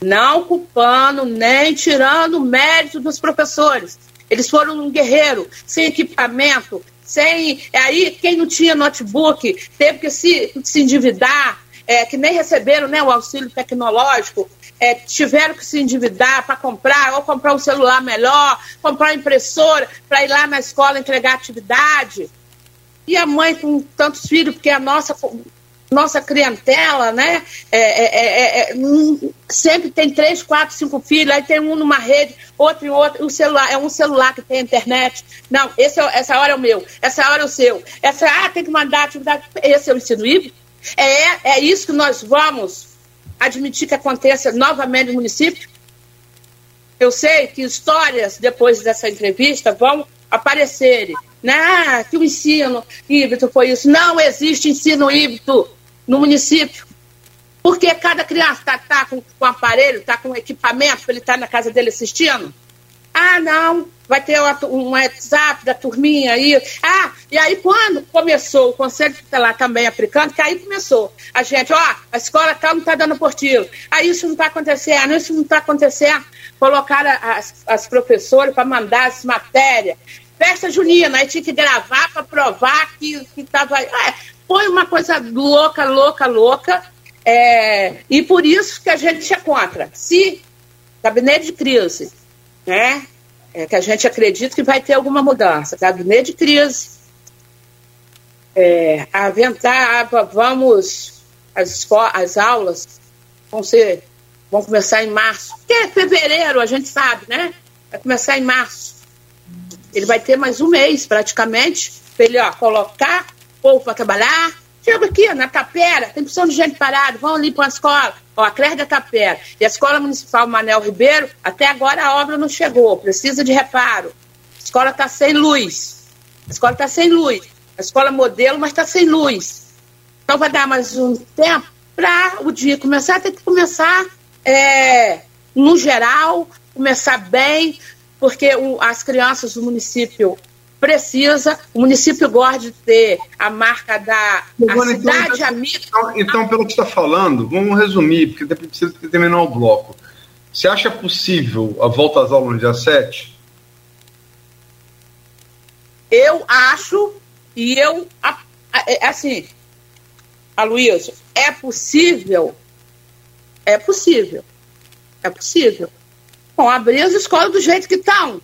não culpando nem tirando o mérito dos professores. Eles foram um guerreiro, sem equipamento, sem. Aí, quem não tinha notebook teve que se, se endividar, é, que nem receberam né, o auxílio tecnológico, é, tiveram que se endividar para comprar, ou comprar um celular melhor, comprar uma impressora para ir lá na escola entregar atividade. E a mãe com tantos filhos, porque a nossa nossa clientela, né? É, é, é, é hum, sempre tem três, quatro, cinco filhos, aí tem um numa rede, outro em outro, o celular, é um celular que tem internet. Não, esse é, essa hora é o meu, essa hora é o seu. Essa, ah, tem que mandar atividade. Esse é o ensino híbrido. É, é isso que nós vamos admitir que aconteça novamente no município. Eu sei que histórias depois dessa entrevista vão aparecerem. Né? Ah, que o ensino híbrido foi isso. Não existe ensino híbrido no município. Porque cada criança está tá com, com aparelho, está com equipamento ele estar tá na casa dele assistindo. Ah, não, vai ter um WhatsApp da turminha aí. Ah, e aí quando começou o Conselho Tutelar também aplicando, que aí começou. A gente, ó, a escola tal não está dando portilho. Aí isso não está acontecendo, isso não está acontecendo. Colocaram as, as professoras para mandar as matérias. Festa junina, aí tinha que gravar para provar que estava. É, foi uma coisa louca, louca, louca. É, e por isso que a gente é contra. Se gabinete de crise, né, é, que a gente acredita que vai ter alguma mudança, gabinete de crise, é, aventar, vamos, as, as aulas vão ser, vão começar em março, que é fevereiro, a gente sabe, né? Vai começar em março. Ele vai ter mais um mês, praticamente, para ele ó, colocar povo para trabalhar. Chega aqui, na Tapera, tem opção de gente parada, vão ali para a escola. Ó, a da Tapera. E a Escola Municipal Manel Ribeiro, até agora a obra não chegou, precisa de reparo. A escola está sem luz. A escola está sem luz. A escola modelo, mas está sem luz. Então vai dar mais um tempo para o dia começar, tem que começar é, no geral, começar bem, porque o, as crianças do município precisa, o município gosta de ter a marca da a cidade então, amiga. Então, então, pelo que está falando, vamos resumir, porque depois precisa terminar o bloco. Você acha possível a volta às aulas no dia 7? Eu acho, e eu, é, assim, Aloysio, é possível, é possível, é possível. Bom, abrir as escolas do jeito que estão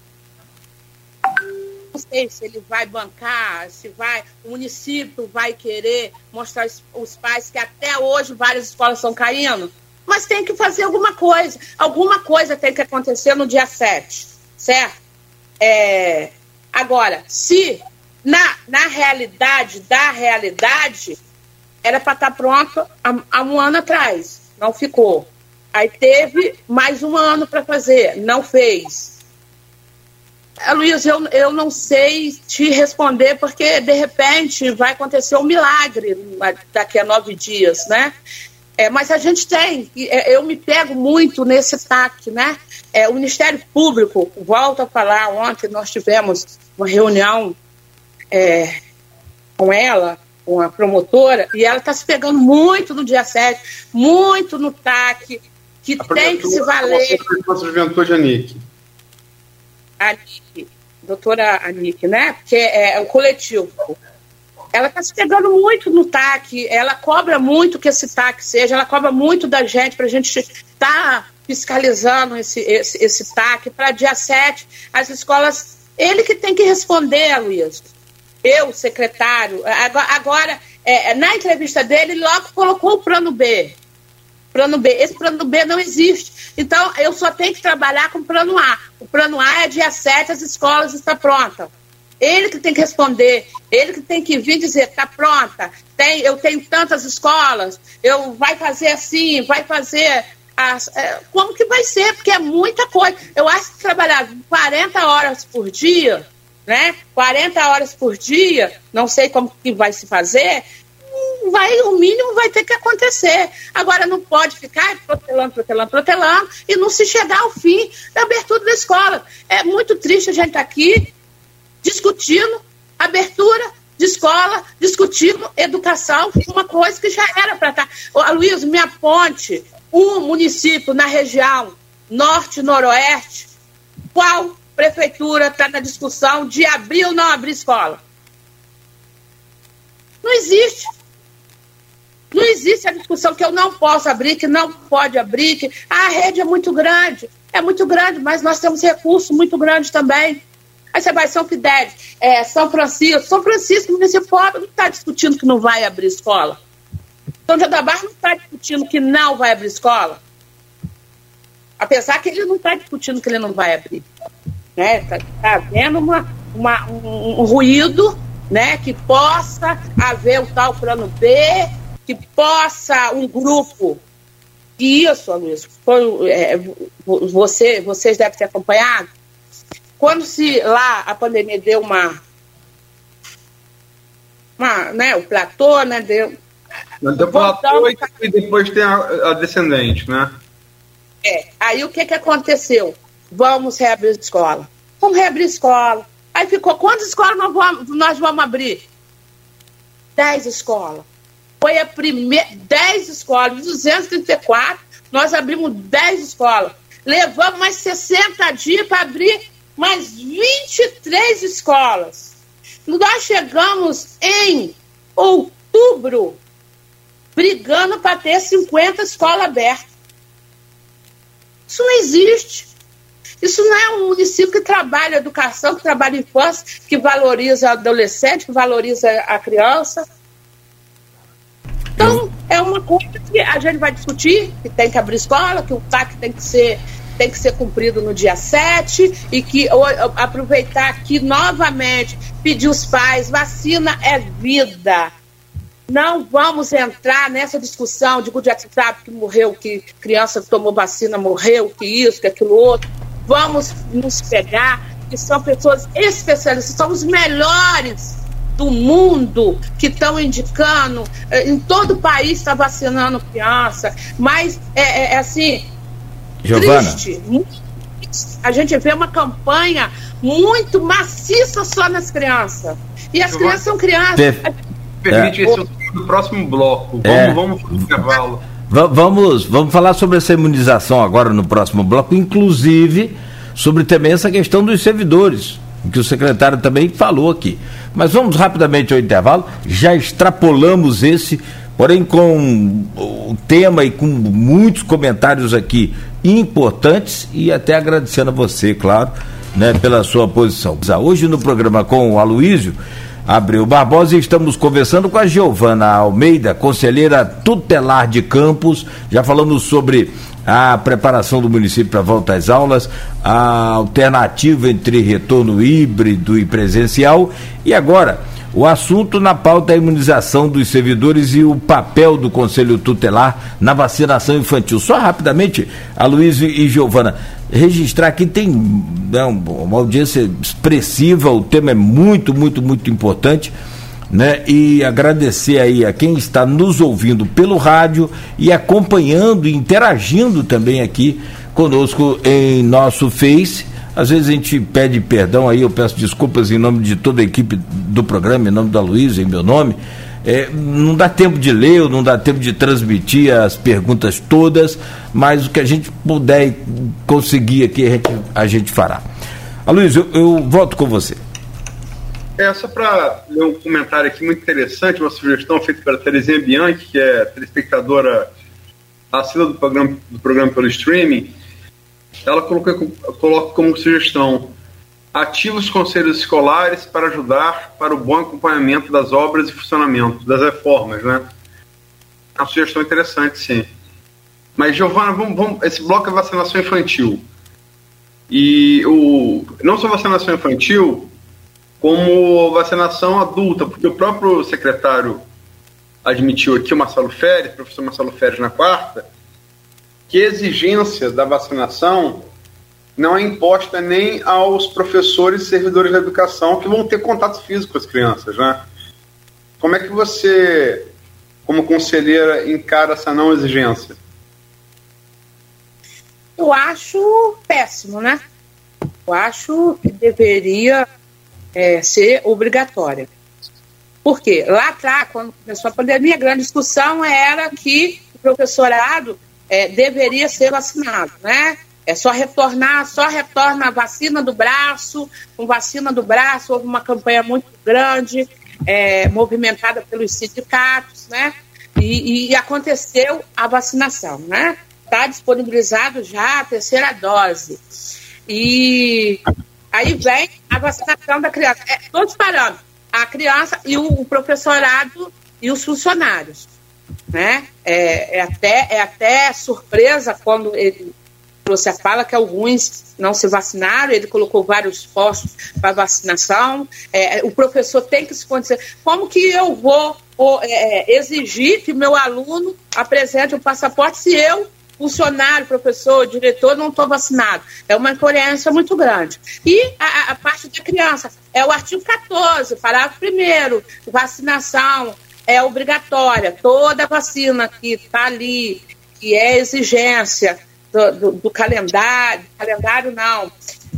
não sei se ele vai bancar, se vai, o município vai querer mostrar os pais que até hoje várias escolas estão caindo, mas tem que fazer alguma coisa. Alguma coisa tem que acontecer no dia 7, certo? É, agora, se na, na realidade da realidade, era para estar tá pronto há, há um ano atrás, não ficou. Aí teve mais um ano para fazer, não fez. É, Luiz, eu, eu não sei te responder, porque de repente vai acontecer um milagre daqui a nove dias, né? É, mas a gente tem, é, eu me pego muito nesse TAC, né? É, o Ministério Público, volto a falar, ontem nós tivemos uma reunião é, com ela, com a promotora, e ela está se pegando muito no dia 7, muito no TAC, que a tem que se valer. A juventude, Anique. Anique, doutora Anique, né? Porque é, é o coletivo. Ela está se pegando muito no TAC, ela cobra muito que esse TAC seja, ela cobra muito da gente para a gente estar tá fiscalizando esse, esse, esse TAC para dia 7, as escolas. Ele que tem que responder, Luiz. Eu, secretário. Agora, agora é, na entrevista dele, ele logo colocou o plano B. Plano B. Esse plano B não existe. Então, eu só tenho que trabalhar com o plano A. O plano A é dia 7, as escolas estão prontas. Ele que tem que responder, ele que tem que vir dizer, está pronta, tem, eu tenho tantas escolas, eu vai fazer assim, vai fazer. As, é, como que vai ser? Porque é muita coisa. Eu acho que trabalhar 40 horas por dia, né? 40 horas por dia, não sei como que vai se fazer, vai, o mínimo vai ter que acontecer. Agora não pode ficar protelando, protelando, protelando e não se chegar ao fim da abertura da escola. É muito triste a gente estar aqui discutindo abertura de escola, discutindo educação, uma coisa que já era para estar. Tá. Luiz, me aponte um município na região norte noroeste, qual prefeitura está na discussão de abrir ou não abrir escola? Não existe. Não existe a discussão que eu não posso abrir, que não pode abrir, que ah, a rede é muito grande. É muito grande, mas nós temos recursos muito grandes também. Aí você vai São Fidélis, é, São Francisco. São Francisco, município pobre, não está discutindo que não vai abrir escola. São João da Barra não está discutindo que não vai abrir escola. Apesar que ele não está discutindo que ele não vai abrir. Está né? Tá, tá havendo uma, uma, um, um ruído né, que possa haver o tal plano B, que possa um grupo e isso, Luiz, foi, é, você, vocês devem ter acompanhado, quando se lá a pandemia deu uma, uma né, o platô, né, deu... Deu platô e, e depois tem a, a, descendente, né? É, aí o que que aconteceu? Vamos reabrir a escola. Vamos reabrir a escola. Aí ficou, quantas escolas nós vamos, nós vamos abrir? Dez escolas. Foi a primeira, 10 escolas, 234, nós abrimos 10 escolas. Levamos mais 60 dias para abrir mais 23 escolas. Nós chegamos em outubro, brigando para ter 50 escolas abertas. Isso não existe. Isso não é um município que trabalha educação, que trabalha infância, que valoriza o adolescente, que valoriza a criança. É uma coisa que a gente vai discutir, que tem que abrir escola, que o TAC tem que ser tem que ser cumprido no dia 7 e que aproveitar aqui novamente, pedir os pais, vacina é vida. Não vamos entrar nessa discussão de WhatsApp que morreu, que criança tomou vacina morreu, que isso, que aquilo outro. Vamos nos pegar, que são pessoas especialistas, são os melhores do mundo que estão indicando, eh, em todo o país está vacinando criança, mas é, é, é assim, Giovana. triste. A gente vê uma campanha muito maciça só nas crianças. E as crianças são crianças. Per Permite é. esse no próximo bloco. Vamos, é. vamos para o intervalo. Vamos, vamos falar sobre essa imunização agora no próximo bloco, inclusive sobre também essa questão dos servidores, que o secretário também falou aqui. Mas vamos rapidamente ao intervalo, já extrapolamos esse, porém com o tema e com muitos comentários aqui importantes e até agradecendo a você, claro, né, pela sua posição. Hoje no programa com o Aloísio Abreu Barbosa estamos conversando com a Giovana Almeida, conselheira tutelar de Campos. Já falamos sobre a preparação do município para a volta às aulas, a alternativa entre retorno híbrido e presencial. E agora, o assunto na pauta é a imunização dos servidores e o papel do Conselho Tutelar na vacinação infantil. Só rapidamente, Aloysio e Giovana, registrar aqui tem né, uma audiência expressiva, o tema é muito, muito, muito importante. Né? E agradecer aí a quem está nos ouvindo pelo rádio e acompanhando e interagindo também aqui conosco em nosso Face. Às vezes a gente pede perdão aí, eu peço desculpas em nome de toda a equipe do programa, em nome da Luísa, em meu nome. É, não dá tempo de ler, não dá tempo de transmitir as perguntas todas, mas o que a gente puder conseguir aqui a gente, a gente fará. Aloysio, eu, eu volto com você. É, só para ler um comentário aqui muito interessante, uma sugestão feita pela Terezinha Bianchi, que é telespectadora assídua do programa, do programa pelo streaming. Ela colocou, coloca como sugestão ativa os conselhos escolares para ajudar para o bom acompanhamento das obras e funcionamento, das reformas, né? É uma sugestão interessante, sim. Mas, Giovana, vamos, vamos, esse bloco é vacinação infantil. E o, não só vacinação infantil, como vacinação adulta, porque o próprio secretário admitiu aqui, o Marcelo Férez, professor Marcelo Férez, na quarta, que a exigência da vacinação não é imposta nem aos professores e servidores da educação que vão ter contato físico com as crianças, né? Como é que você, como conselheira, encara essa não exigência? Eu acho péssimo, né? Eu acho que deveria é, ser obrigatória. Por quê? Lá atrás, quando começou a pandemia, a grande discussão era que o professorado é, deveria ser vacinado, né? É só retornar, só retorna a vacina do braço, com vacina do braço, houve uma campanha muito grande, é, movimentada pelos sindicatos, né? E, e, aconteceu a vacinação, né? Está disponibilizado já a terceira dose. E aí vem a vacinação da criança. É, todos parando, a criança e o, o professorado e os funcionários. Né? É, é, até, é até surpresa quando ele trouxe a fala que alguns não se vacinaram, ele colocou vários postos para vacinação. É, o professor tem que se conhecer. Como que eu vou é, é, exigir que meu aluno apresente o passaporte se eu, funcionário, professor, diretor, não estou vacinado? É uma incoerência muito grande. E a, a, parte da criança é o artigo 14, parágrafo 1 vacinação é obrigatória. Toda vacina que está ali, que é exigência do, do, do calendário, calendário não,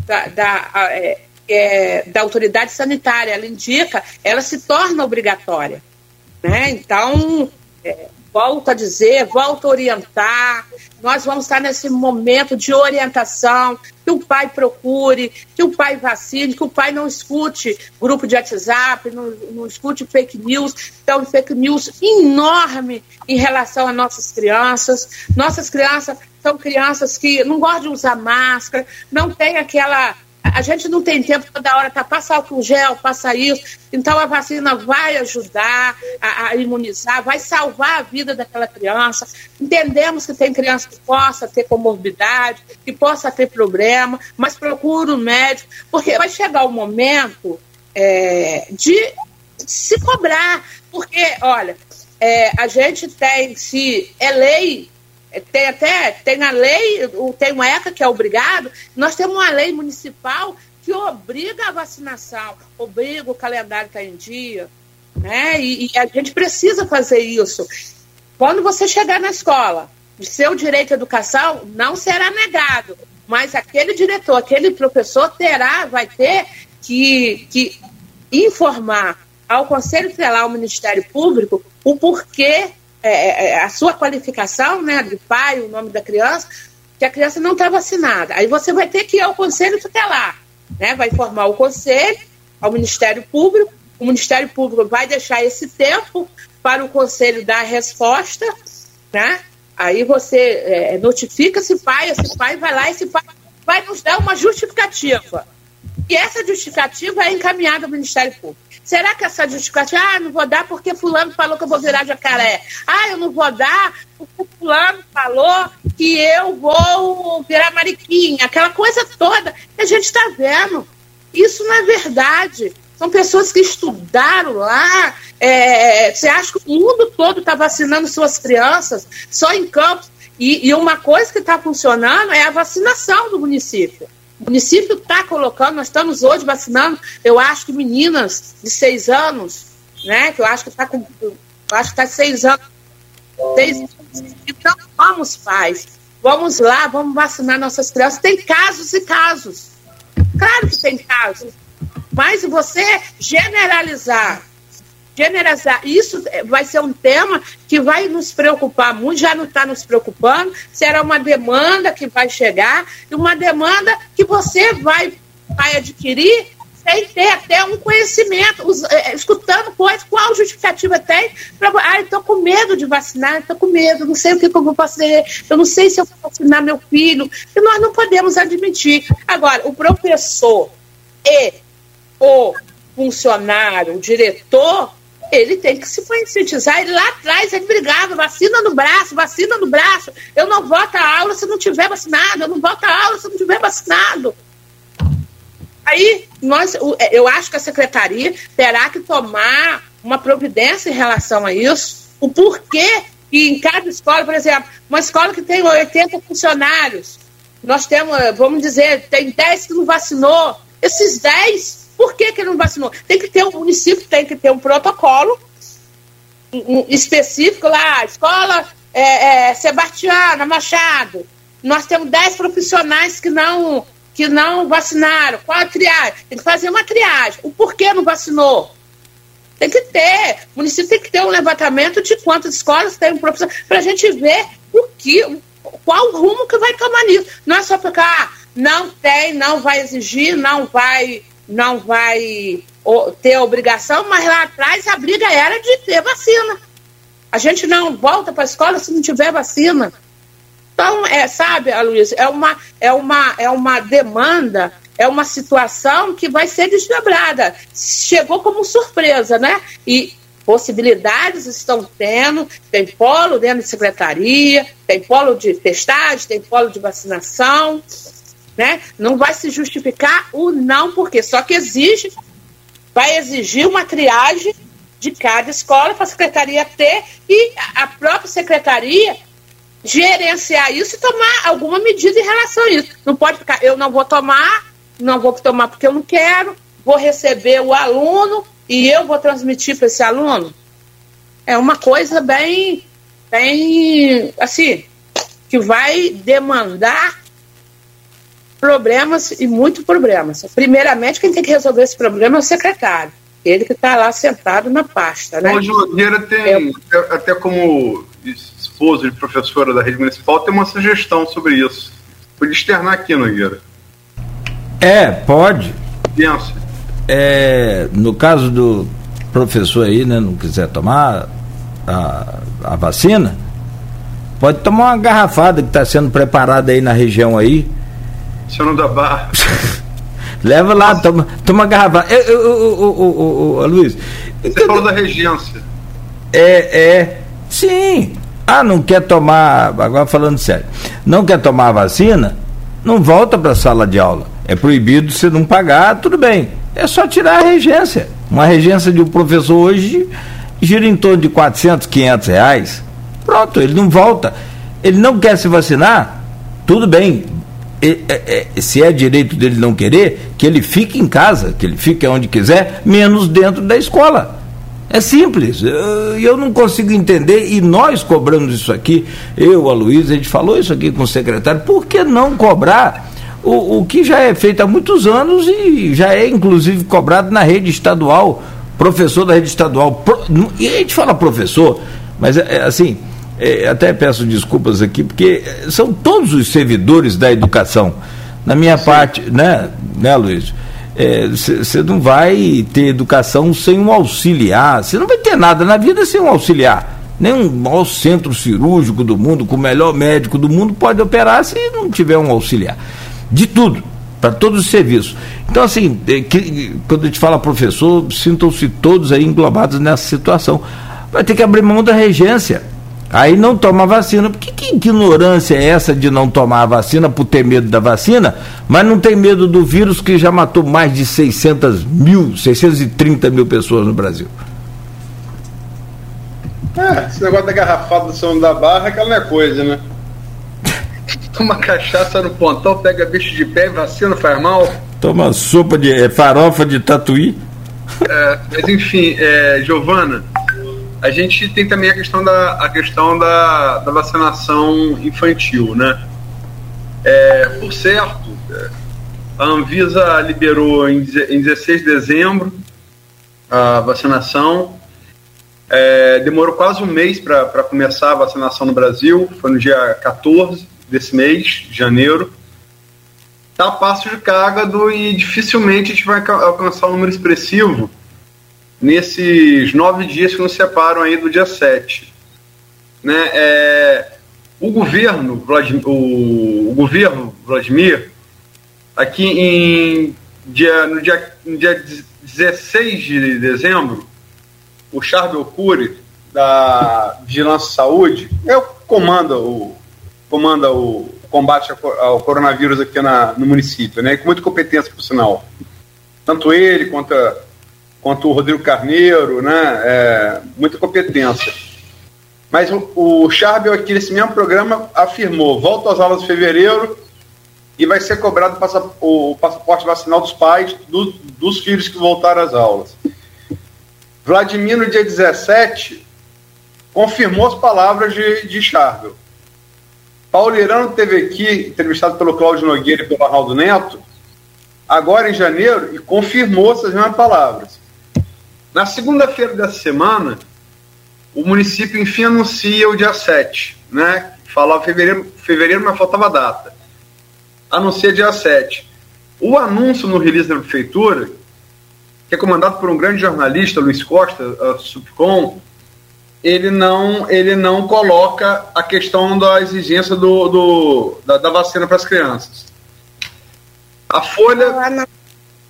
da, da, é, é, da autoridade sanitária, ela indica, ela se torna obrigatória. Né? Então, é, volto a dizer, volto a orientar. Nós vamos estar nesse momento de orientação, que o pai procure, que o pai vacine, que o pai não escute grupo de WhatsApp, não, não escute fake news. Então, fake news enorme em relação às nossas crianças. Nossas crianças são crianças que não gostam de usar máscara, não tem aquela a gente não tem tempo toda hora, tá? Passa álcool gel, passa isso. Então a vacina vai ajudar a, a, imunizar, vai salvar a vida daquela criança. Entendemos que tem criança que possa ter comorbidade, que possa ter problema, mas procura um médico, porque vai chegar o momento é, de se cobrar. Porque, olha, é, a gente tem, se é lei tem até tem a lei, tem uma ECA que é obrigado, nós temos uma lei municipal que obriga a vacinação, obriga o calendário estar em dia, né? E, e, a gente precisa fazer isso. Quando você chegar na escola, o seu direito à educação não será negado, mas aquele diretor, aquele professor terá, vai ter que, que informar ao Conselho Federal, ao Ministério Público, o porquê é, é, é, a sua qualificação, né, de pai, o nome da criança, que a criança não está vacinada. Aí você vai ter que ir ao Conselho Tutelar, né, vai informar o Conselho, ao Ministério Público, o Ministério Público vai deixar esse tempo para o Conselho dar a resposta, né? Aí você é, notifica esse pai, esse pai vai lá, esse pai vai nos dar uma justificativa. E essa justificativa é encaminhada ao Ministério Público. Será que essa justificativa, ah, não vou dar porque fulano falou que eu vou virar jacaré. Ah, eu não vou dar porque fulano falou que eu vou virar mariquinha. Aquela coisa toda que a gente está vendo. Isso não é verdade. São pessoas que estudaram lá. É, você acha que o mundo todo está vacinando suas crianças só em campos? E, e uma coisa que está funcionando é a vacinação do município. O município está colocando, nós estamos hoje vacinando, eu acho que meninas de seis anos, né? Que eu acho que está com. Acho que está seis anos. Seis, então, vamos, pais. Vamos lá, vamos vacinar nossas crianças. Tem casos e casos. Claro que tem casos. Mas você generalizar generalizar. Isso vai ser um tema que vai nos preocupar muito, já não está nos preocupando, será uma demanda que vai chegar, e uma demanda que você vai, vai adquirir sem ter até um conhecimento, os, é, escutando coisas, qual justificativa tem. Pra, ah, estou com medo de vacinar, estou com medo, não sei o que, que eu vou fazer, eu não sei se eu vou vacinar meu filho, e nós não podemos admitir. Agora, o professor e o funcionário, o diretor, ele tem que se conscientizar. Ele lá atrás ele brigava, vacina no braço, vacina no braço. Eu não volto à aula se não tiver vacinado, eu não volto à aula se não tiver vacinado. Aí, nós, é, eu acho que a secretaria terá que tomar uma providência em relação a isso. O porquê que em cada escola, por exemplo, uma escola que tem 80 funcionários, nós temos, vamos dizer, tem 10 que não vacinou. Esses 10 por que, que ele não vacinou? Tem que ter um município, tem que ter um protocolo específico lá, escola é, é, Sebastiana Machado. Nós temos 10 profissionais que não, que não vacinaram. Qual a triagem? Tem que fazer uma triagem. O porquê não vacinou? Tem que ter. O município tem que ter um levantamento de quantas escolas tem um profissional, para a gente ver o que, qual o rumo que vai tomar nisso. Não é só porque ah, não tem, não vai exigir, não vai não vai ter obrigação, mas lá atrás a briga era de ter vacina. A gente não volta para a escola se não tiver vacina. Então, é, sabe, Luiz, é uma, é, uma, é uma demanda, é uma situação que vai ser desdobrada. Chegou como surpresa, né? E possibilidades estão tendo, tem polo dentro de secretaria, tem polo de testagem, tem polo de vacinação né? Não vai se justificar o não, porque só que exige, vai exigir uma triagem de cada escola para a secretaria ter e a própria secretaria gerenciar isso e tomar alguma medida em relação a isso. Não pode ficar, eu não vou tomar, não vou tomar porque eu não quero, vou receber o aluno e eu vou transmitir para esse aluno. É uma coisa bem, bem, assim, que vai demandar problemas e muitos problemas. Primeiramente, quem tem que resolver esse problema é o secretário. Ele que está lá sentado na pasta, né? O Nogueira tem, é. até como esposo de professora da rede municipal, tem uma sugestão sobre isso. Pode externar aqui, Nogueira. É, pode. Pensa. É, no caso do professor aí, né, não quiser tomar a, a vacina, pode tomar uma garrafada que está sendo preparada aí na região aí. Senhor da Barra. Leva lá, toma, toma garrafada. Eu, eu, eu, eu, Luiz. Você falou da regência. É, é. Sim. Ah, não quer tomar. Agora falando sério. Não quer tomar a vacina? Não volta para a sala de aula. É proibido você não pagar, tudo bem. É só tirar a regência. Uma regência de um professor hoje gira em torno de 400, 500 reais. Pronto, ele não volta. Ele não quer se vacinar? Tudo bem. É, é, se é direito dele não querer, que ele fique em casa, que ele fique onde quiser, menos dentro da escola. É simples. Eu, não consigo entender, e nós cobramos isso aqui, eu, a Luísa, a gente falou isso aqui com o secretário, por que não cobrar o, o que já é feito há muitos anos e já é inclusive cobrado na rede estadual, professor da rede estadual. E a gente fala professor, mas é assim, é, até peço desculpas aqui, porque são todos os servidores da educação. Na minha Sim. parte, né, né, Luiz? Você é, não vai ter educação sem um auxiliar. Você não vai ter nada na vida sem um auxiliar. Nem um maior centro cirúrgico do mundo, com o melhor médico do mundo, pode operar se não tiver um auxiliar. De tudo, para todos os serviços. Então, assim, é, que, quando a gente fala professor, sintam-se todos aí englobados nessa situação. Vai ter que abrir mão da regência. Aí não toma vacina. Porque que ignorância é essa de não tomar a vacina por ter medo da vacina, mas não tem medo do vírus que já matou mais de 600 mil, 630 mil pessoas no Brasil? É, esse negócio da garrafada do São da Barra é aquela não é coisa, né? (laughs) Toma cachaça no pontão, pega bicho de pé, vacina, faz mal. Toma sopa de é, farofa de tatuí. É, mas enfim, é, Giovana, a gente tem também a questão da, a questão da, da vacinação infantil, né? É, por certo, a Anvisa liberou em, em 16 de dezembro a vacinação. É, demorou quase um mês para começar a vacinação no Brasil, foi no dia 14 desse mês, janeiro. Está a passo de cágado e dificilmente a gente vai alcançar um número expressivo nesses nove dias que nos separam aí do dia 7. Né? É, o governo, Vladimir, o, o, governo Vladimir, aqui em dia, no, dia, no dia 16 de dezembro, o Charbel Cury, da Vigilância Saúde, é comanda o, comanda o combate ao coronavírus aqui na, no município, né? com muita competência, por sinal. Tanto ele quanto quanto o Rodrigo Carneiro, né? É, muita competência. Mas o, o Charbel aqui nesse mesmo programa afirmou: volta às aulas em fevereiro e vai ser cobrado o passaporte vacinal dos pais do, dos filhos que voltaram às aulas. Vladimir, no dia 17, confirmou as palavras de, de Charbel. Paulo Irano teve aqui, entrevistado pelo Cláudio Nogueira e pelo Arnaldo Neto, agora em janeiro, e confirmou essas mesmas palavras. Na segunda-feira dessa semana, o município enfim anuncia o dia 7, né? Falava fevereiro, fevereiro, mas faltava data. Anuncia dia 7. O anúncio no release da prefeitura, que é comandado por um grande jornalista, Luiz Costa, a Subcom, ele não, ele não coloca a questão da exigência do, do da, da vacina para as crianças. A Folha,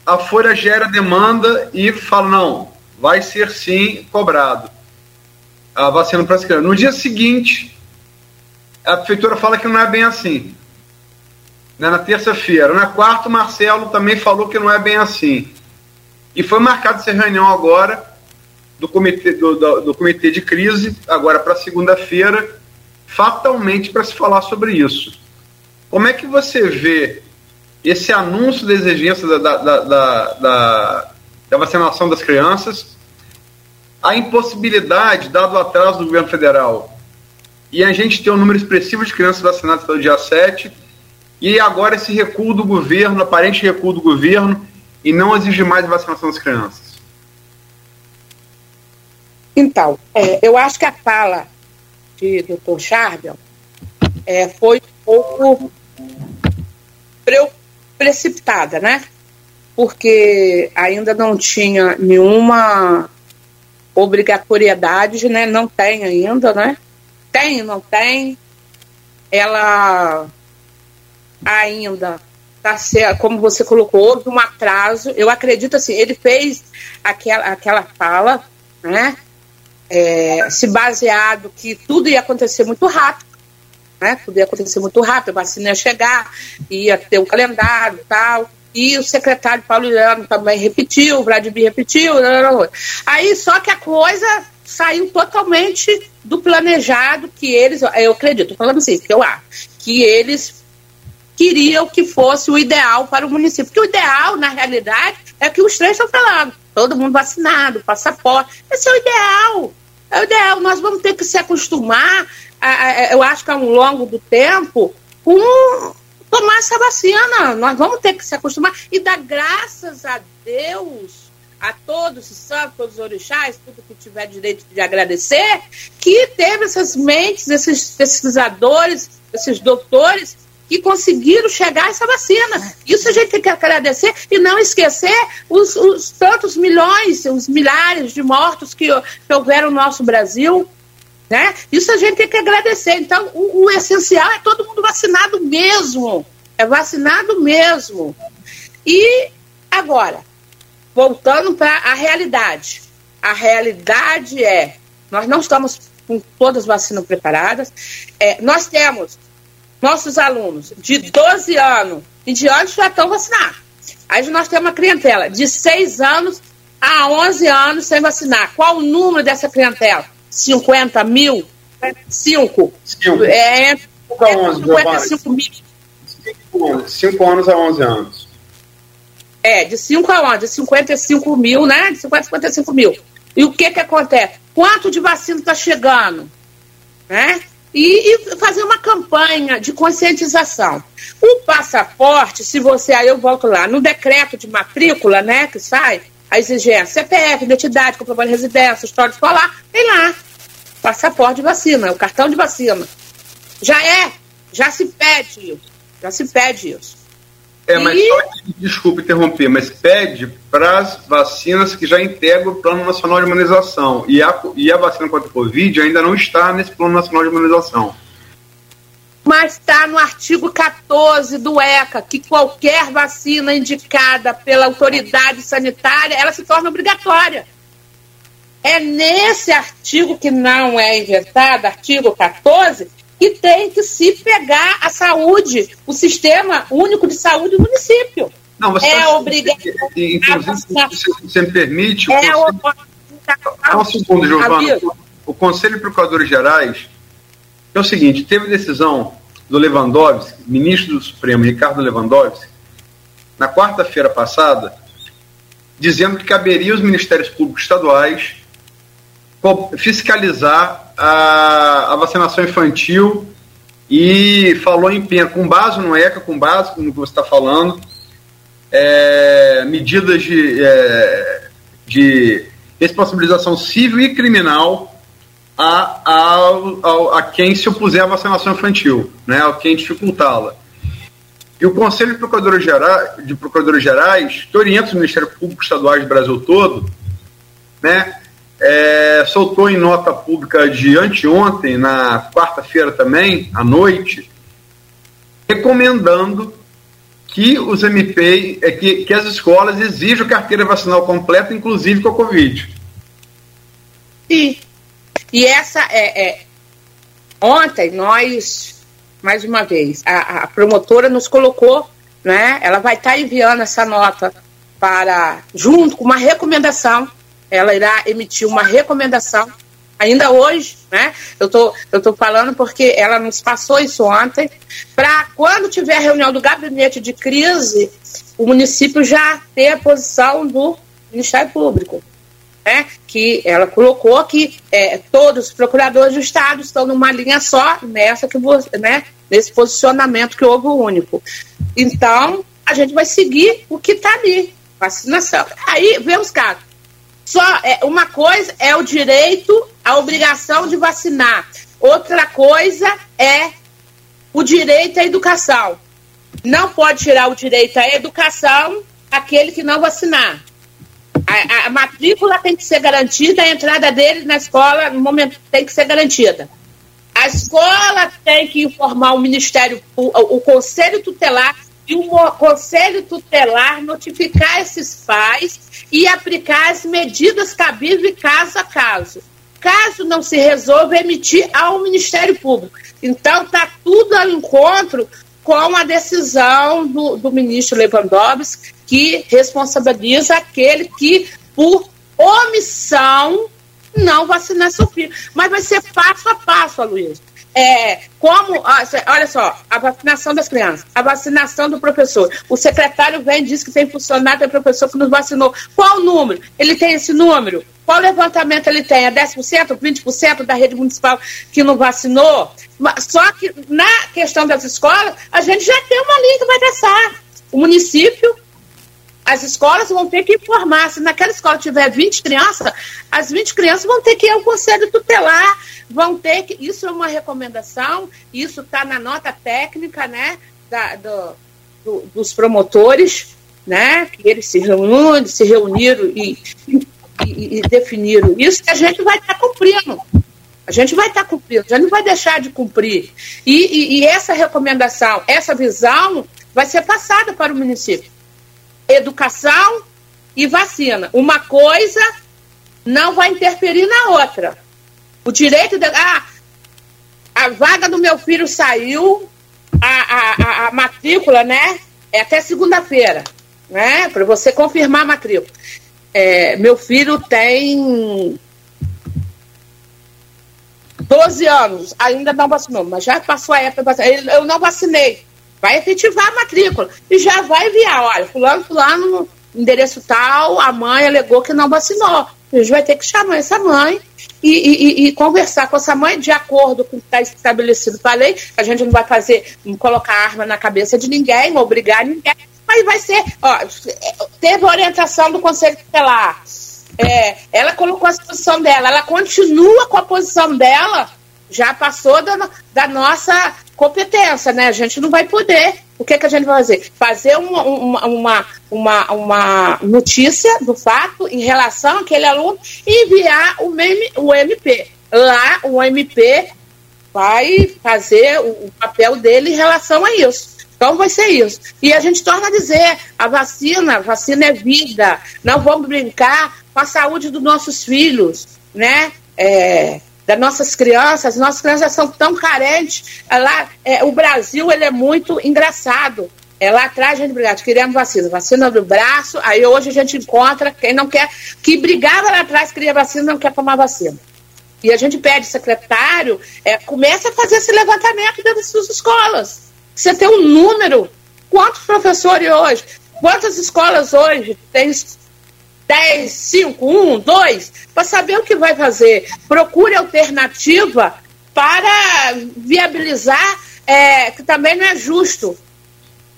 a Folha gera demanda e fala, não, vai ser sim cobrado a vacina para as crianças. No dia seguinte, a prefeitura fala que não é bem assim. Né, na terça-feira. Na quarta, o Marcelo também falou que não é bem assim. E foi marcado essa reunião agora do comitê, do, do, do comitê de crise, agora para segunda-feira, fatalmente para se falar sobre isso. Como é que você vê esse anúncio da exigência da, da, da, da da vacinação das crianças, a impossibilidade, dado o atraso do governo federal, e a gente tem um número expressivo de crianças vacinadas pelo dia 7, e agora esse recuo do governo, aparente recuo do governo, e não exigir mais vacinação das crianças. Então, é, eu acho que a fala de Dr. Charbel é, foi um pouco precipitada, né? Porque ainda não tinha nenhuma obrigatoriedade, né? Não tem ainda, né? Tem, não tem. Ela ainda está certo, como você colocou, houve um atraso. Eu acredito assim, ele fez aquela, aquela fala, né? É, se baseado que tudo ia acontecer muito rápido, né? Tudo ia acontecer muito rápido, a vacina ia chegar, ia ter um calendário tal. E o secretário Paulo Leandro também repetiu, o Vladimir repetiu. Aí só que a coisa saiu totalmente do planejado que eles, eu acredito, falando assim, que eu acho, que eles queriam que fosse o ideal para o município. Porque o ideal, na realidade, é que os três estão falando. Todo mundo vacinado, passaporte. Esse é o ideal. É o ideal. Nós vamos ter que se acostumar, a, a, eu acho que ao longo do tempo, com tomar essa vacina. Nós vamos ter que se acostumar e dar graças a Deus a todos os santos, todos os orixás, tudo que tiver direito de agradecer, que teve essas mentes, esses pesquisadores, esses doutores que conseguiram chegar a essa vacina. Isso a gente tem que agradecer e não esquecer os, os tantos milhões, os milhares de mortos que, que houveram no nosso Brasil. Né? Isso a gente tem que agradecer. Então, o, o essencial é todo mundo vacinado mesmo. É vacinado mesmo. E agora, voltando para a realidade. A realidade é, nós não estamos com todas as vacinas preparadas. É, nós temos nossos alunos de 12 anos e de anos já estão vacinados. Aí nós temos uma clientela de 6 anos a 11 anos sem vacinar. Qual o número dessa clientela? 50 mil? 5. É, entre 55 mil. 5 anos a 11 anos. É, de 5 a 11, de 55 mil, né? De 50 a 55 mil. E o que que acontece? Quanto de vacina está chegando? Né? e, e, fazer uma campanha de conscientização. O passaporte, se você, aí eu volto lá, no decreto de matrícula, né, que sai, a exigência CPF, identidade, comprovante de residência, história escolar, tem lá. Passaporte de vacina, o cartão de vacina. Já é, já se pede isso, já se pede isso. É, mas e... só, desculpe interromper, mas pede para as vacinas que já integram o Plano Nacional de Imunização. E a, e a vacina contra o Covid ainda não está nesse Plano Nacional de Imunização. Mas está no artigo 14 do ECA, que qualquer vacina indicada pela autoridade sanitária, ela se torna obrigatória. É nesse artigo que não é inventado, artigo 14, que tem que se pegar a saúde, o sistema único de saúde do município. Não, você é tá, obrigado. Inclusive, se você me permite. É o Conselho, um segundo, Giovana. O Conselho de Procuradores Gerais é o seguinte: teve decisão do Lewandowski, ministro do Supremo, Ricardo Lewandowski, na quarta-feira passada, dizendo que caberia aos Ministérios Públicos Estaduais fiscalizar a, a vacinação infantil e falou em pena, com base no ECA, com base no que você está falando, é, medidas de, é, de responsabilização civil e criminal a, a, a, quem se opuser à vacinação infantil, né, a quem dificultá-la. E o Conselho de Procuradores, Gerais, de Procuradores Gerais, que orienta os Ministérios Públicos Estaduais do Brasil todo, né, é, soltou em nota pública de anteontem, na quarta-feira também, à noite, recomendando que os MP, é, que, que as escolas exijam carteira vacinal completa, inclusive com a Covid. Sim. E essa é, é ontem nós, mais uma vez, a, a, promotora nos colocou, né? Ela vai estar tá enviando essa nota para, junto com uma recomendação ela irá emitir uma recomendação ainda hoje, né? Eu tô, eu tô falando porque ela nos passou isso ontem, para quando tiver reunião do gabinete de crise, o município já ter a posição do Ministério Público. Né? Que ela colocou que é, todos os procuradores do Estado estão numa linha só nessa que né, nesse posicionamento que houve único. Então, a gente vai seguir o que está ali, vacinação. Aí vem os só é, uma coisa é o direito, a obrigação de vacinar. Outra coisa é o direito à educação. Não pode tirar o direito à educação aquele que não vacinar. A, a, matrícula tem que ser garantida, a entrada dele na escola no momento tem que ser garantida. A escola tem que informar o Ministério, o, o Conselho Tutelar e o Conselho Tutelar notificar esses pais e aplicar as medidas cabíveis caso a caso. Caso não se resolva, emitir ao Ministério Público. Então, está tudo ao encontro com a decisão do, do ministro Lewandowski, que responsabiliza aquele que, por omissão, não vacinar seu filho. Mas vai ser passo a passo, Luiz. É, como, olha só, a vacinação das crianças, a vacinação do professor. O secretário vem e diz que tem funcionário, tem professor que nos vacinou. Qual o número? Ele tem esse número? Qual levantamento ele tem? É 10%, 20% da rede municipal que não vacinou? Só que na questão das escolas, a gente já tem uma linha que vai traçar. O município as escolas vão ter que informar. Se naquela escola tiver 20 crianças, as 20 crianças vão ter que ir ao conselho tutelar, vão ter que. Isso é uma recomendação, isso está na nota técnica né, da, do, do, dos promotores, né? Que eles se reuniram, se reuniram e, e, e definiram isso, que a gente vai estar tá cumprindo. A gente vai estar tá cumprindo, gente não vai deixar de cumprir. E, e, e essa recomendação, essa visão, vai ser passada para o município educação e vacina. Uma coisa não vai interferir na outra. O direito de. Ah, a vaga do meu filho saiu, a, a, a matrícula, né? É até segunda-feira, né? Para você confirmar a matrícula. É, meu filho tem 12 anos, ainda não vacinou, mas já passou a época. Eu não vacinei vai efetivar a matrícula e já vai enviar, olha, fulano, fulano, endereço tal, a mãe alegou que não vacinou. A gente vai ter que chamar essa mãe e, e, e conversar com essa mãe de acordo com o que está estabelecido para a lei. A gente não vai fazer, não colocar arma na cabeça de ninguém, obrigar ninguém, mas vai ser, ó, teve orientação do Conselho Tutelar. É, ela colocou a posição dela, ela continua com a posição dela, já passou da, da nossa competência, né? A gente não vai poder. O que, é que a gente vai fazer? Fazer uma, uma, uma, uma, notícia do fato em relação àquele aluno e enviar o, meme, o MP. Lá, o MP vai fazer o papel dele em relação a isso. Então vai ser isso. E a gente torna a dizer, a vacina, vacina é vida. Não vamos brincar com a saúde dos nossos filhos, né? É, das nossas crianças, nossas crianças são tão carentes. Lá, é, o Brasil ele é muito engraçado. É lá atrás a gente brigava, queríamos vacina, vacina do braço, aí hoje a gente encontra quem não quer, que brigava lá atrás, queria vacina, não quer tomar vacina. E a gente pede, secretário, é, começa a fazer esse levantamento dentro das suas escolas. Você tem um número, quantos professores hoje, quantas escolas hoje tem 10, 5, 1, 2, para saber o que vai fazer. Procure alternativa para viabilizar, é, que também não é justo.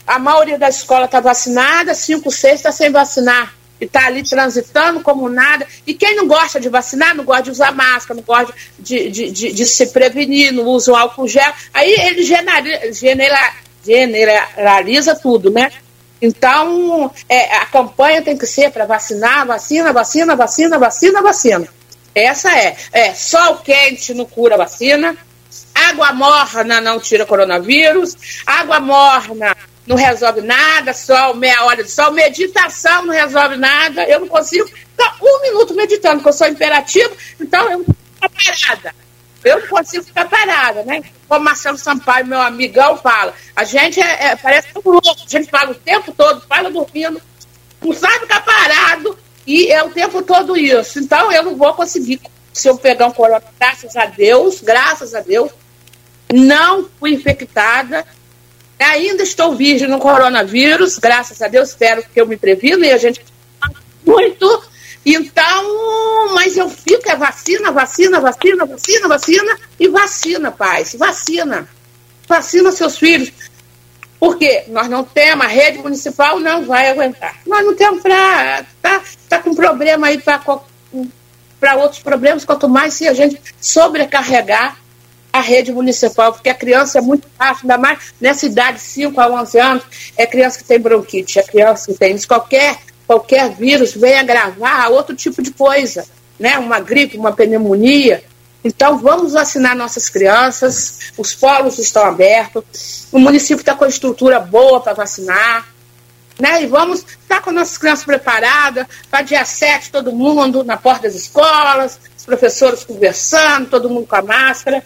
A maioria da escola está vacinada, 5, 6 está sem vacinar. E está ali transitando como nada. E quem não gosta de vacinar, não gosta de usar máscara, não gosta de, de, de, de se prevenir, não usa o álcool gel. Aí ele generaliza, generaliza tudo, né? Então, é, a campanha tem que ser para vacinar, vacina, vacina, vacina, vacina, vacina. Essa é. é. Sol quente não cura vacina. Água morna não tira coronavírus. Água morna não resolve nada. Sol, meia hora de sol. Meditação não resolve nada. Eu não consigo ficar um minuto meditando, porque eu sou imperativo. Então, eu não parada. Eu não consigo ficar parada, né? Como Marcelo Sampaio, meu amigão, fala. A gente é, é parece um louco, a gente fala o tempo todo, fala dormindo, não sabe ficar parado, e é o tempo todo isso. Então eu não vou conseguir, se eu pegar um corona, graças a Deus, graças a Deus, não fui infectada. Ainda estou virgem no coronavírus, graças a Deus, espero que eu me previna e a gente muito então, mas eu fico, é vacina, vacina, vacina, vacina, vacina e vacina, pais, vacina. Vacina seus filhos. Porque nós não temos, a rede municipal não vai aguentar. Nós não temos para. Tá, tá com problema aí para outros problemas, quanto mais se a gente sobrecarregar a rede municipal, porque a criança é muito fácil, ainda mais nessa idade, 5 a 11 anos, é criança que tem bronquite, é criança que tem qualquer, qualquer vírus vem agravar outro tipo de coisa, né? uma gripe, uma pneumonia. Então, vamos vacinar nossas crianças, os polos estão abertos, o município está com a estrutura boa para vacinar, né? E vamos estar tá com nossas crianças preparadas para dia 7, todo mundo na porta das escolas, os professores conversando, todo mundo com a máscara.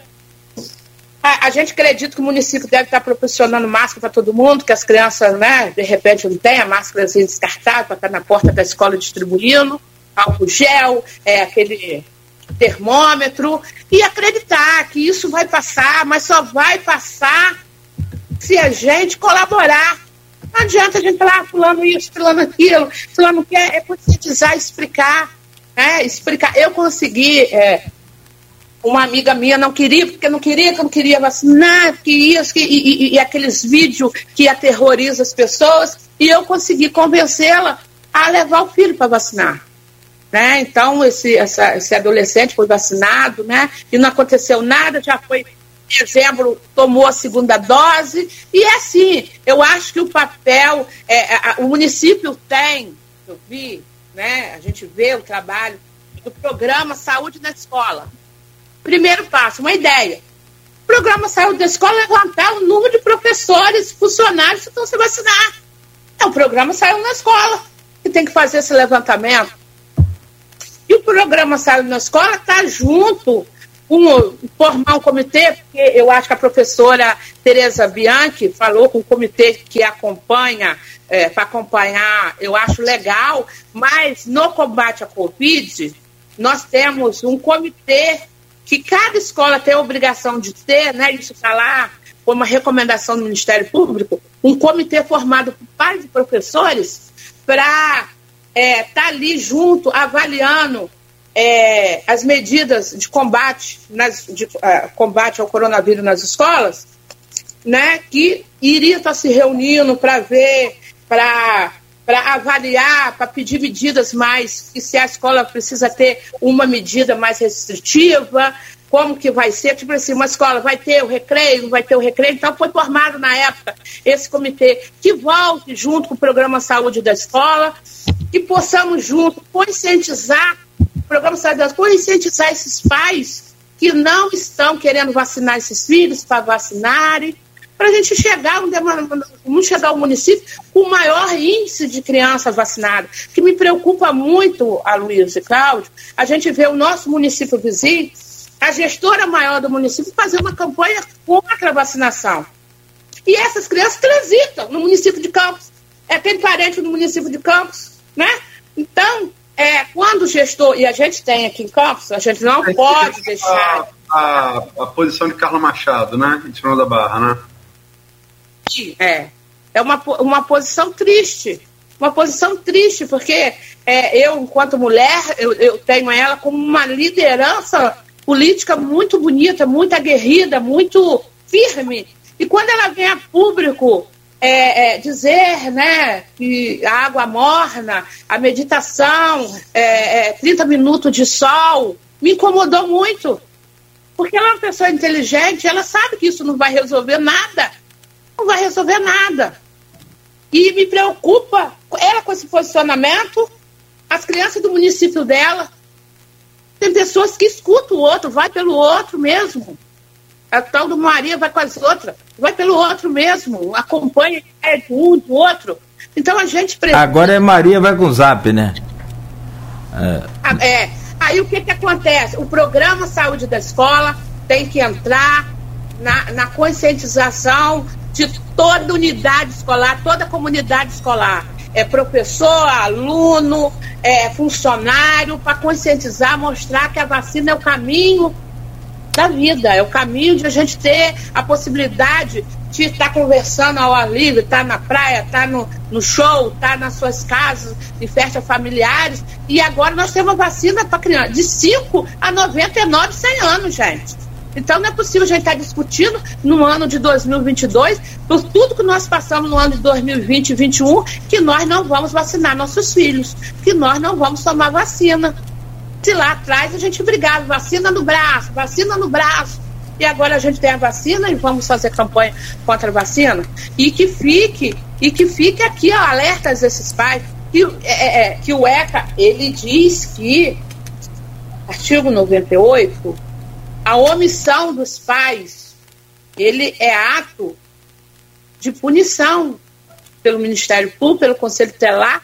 A, a gente acredita que o município deve estar proporcionando máscara para todo mundo, que as crianças, né, de repente, não têm a máscara assim, descartável para estar na porta da escola distribuindo, álcool gel, é, aquele termômetro, e acreditar que isso vai passar, mas só vai passar se a gente colaborar. Não adianta a gente falar, ah, fulano isso, fulano aquilo, fulano quer, é conscientizar, explicar, né, explicar. Eu consegui é, uma amiga minha não queria, porque não queria, que não queria vacinar, que isso, que, e, e, e aqueles vídeos que aterrorizam as pessoas, e eu consegui convencê-la a levar o filho para vacinar. Né? Então, esse, essa, esse adolescente foi vacinado, né? e não aconteceu nada, já foi em dezembro, tomou a segunda dose, e é assim, eu acho que o papel, é, a, o município tem, eu vi, né? a gente vê o trabalho do programa Saúde na Escola, Primeiro passo, uma ideia. O programa saiu da escola levantar o número de professores, funcionários que estão se vacinar. É, o programa saiu na escola que tem que fazer esse levantamento. E o programa saiu na escola está junto com formar um comitê, porque eu acho que a professora Tereza Bianchi falou com o comitê que acompanha, é, para acompanhar, eu acho legal, mas no combate à Covid, nós temos um comitê que cada escola tem a obrigação de ter, né, isso está lá como uma recomendação do Ministério Público, um comitê formado por pais e professores para estar é, tá ali junto, avaliando é, as medidas de combate, nas, de, uh, combate ao coronavírus nas escolas, né, que iria estar tá se reunindo para ver, para para avaliar, para pedir medidas mais, e se a escola precisa ter uma medida mais restritiva, como que vai ser, tipo assim, uma escola vai ter o recreio, não vai ter o recreio, então foi formado na época esse comitê que volte junto com o programa saúde da escola, que possamos junto conscientizar, o programa saúde da escola, conscientizar esses pais que não estão querendo vacinar esses filhos para vacinarem, para a gente chegar, vamos chegar ao município com o maior índice de crianças vacinadas. que me preocupa muito, a Luísa e Cláudio, a gente vê o nosso município vizinho, a gestora maior do município, fazer uma campanha contra a vacinação. E essas crianças transitam no município de Campos. É, tem parente no município de Campos, né? Então, é, quando o gestor, e a gente tem aqui em Campos, a gente não pode deixar. A, a, a, posição de Carlos Machado, né? Em cima da barra, né? É. É uma, uma posição triste. Uma posição triste, porque é, eu, enquanto mulher, eu, eu tenho ela como uma liderança política muito bonita, muito aguerrida, muito firme. E quando ela vem a público é, é, dizer né, que a água morna, a meditação, é, 30 é, minutos de sol, me incomodou muito. Porque ela é uma pessoa inteligente, ela sabe que isso não vai resolver nada não vai resolver nada. E me preocupa ela com esse posicionamento, as crianças do município dela. Tem pessoas que escutam o outro, vai pelo outro mesmo. A tal do Maria vai com as outras, vai pelo outro mesmo, acompanha é de um, do outro. Então a gente precisa... Agora é Maria vai com o zap, né? É. é. Aí o que, que acontece? O programa Saúde da Escola tem que entrar na, na conscientização de toda unidade escolar, toda comunidade escolar. É professor, aluno, é funcionário, para conscientizar, mostrar que a vacina é o caminho da vida, é o caminho de a gente ter a possibilidade de estar conversando ao ar livre, estar tá na praia, estar tá no, no show, estar tá nas suas casas, de festas familiares. E agora nós temos vacina para criança de 5 a 99, 100 anos, gente. Então não é possível a gente estar tá discutindo no ano de 2022, por tudo que nós passamos no ano de 2020 e 2021, que nós não vamos vacinar nossos filhos, que nós não vamos tomar vacina. Se lá atrás a gente brigava, vacina no braço, vacina no braço. e agora a gente tem a vacina e vamos fazer campanha contra a vacina. E que fique, e que fique aqui, ó, alertas desses pais, que, é, é, é que o ECA, ele diz que, artigo 98, a omissão dos pais, ele é ato de punição pelo Ministério Público, pelo Conselho Telar,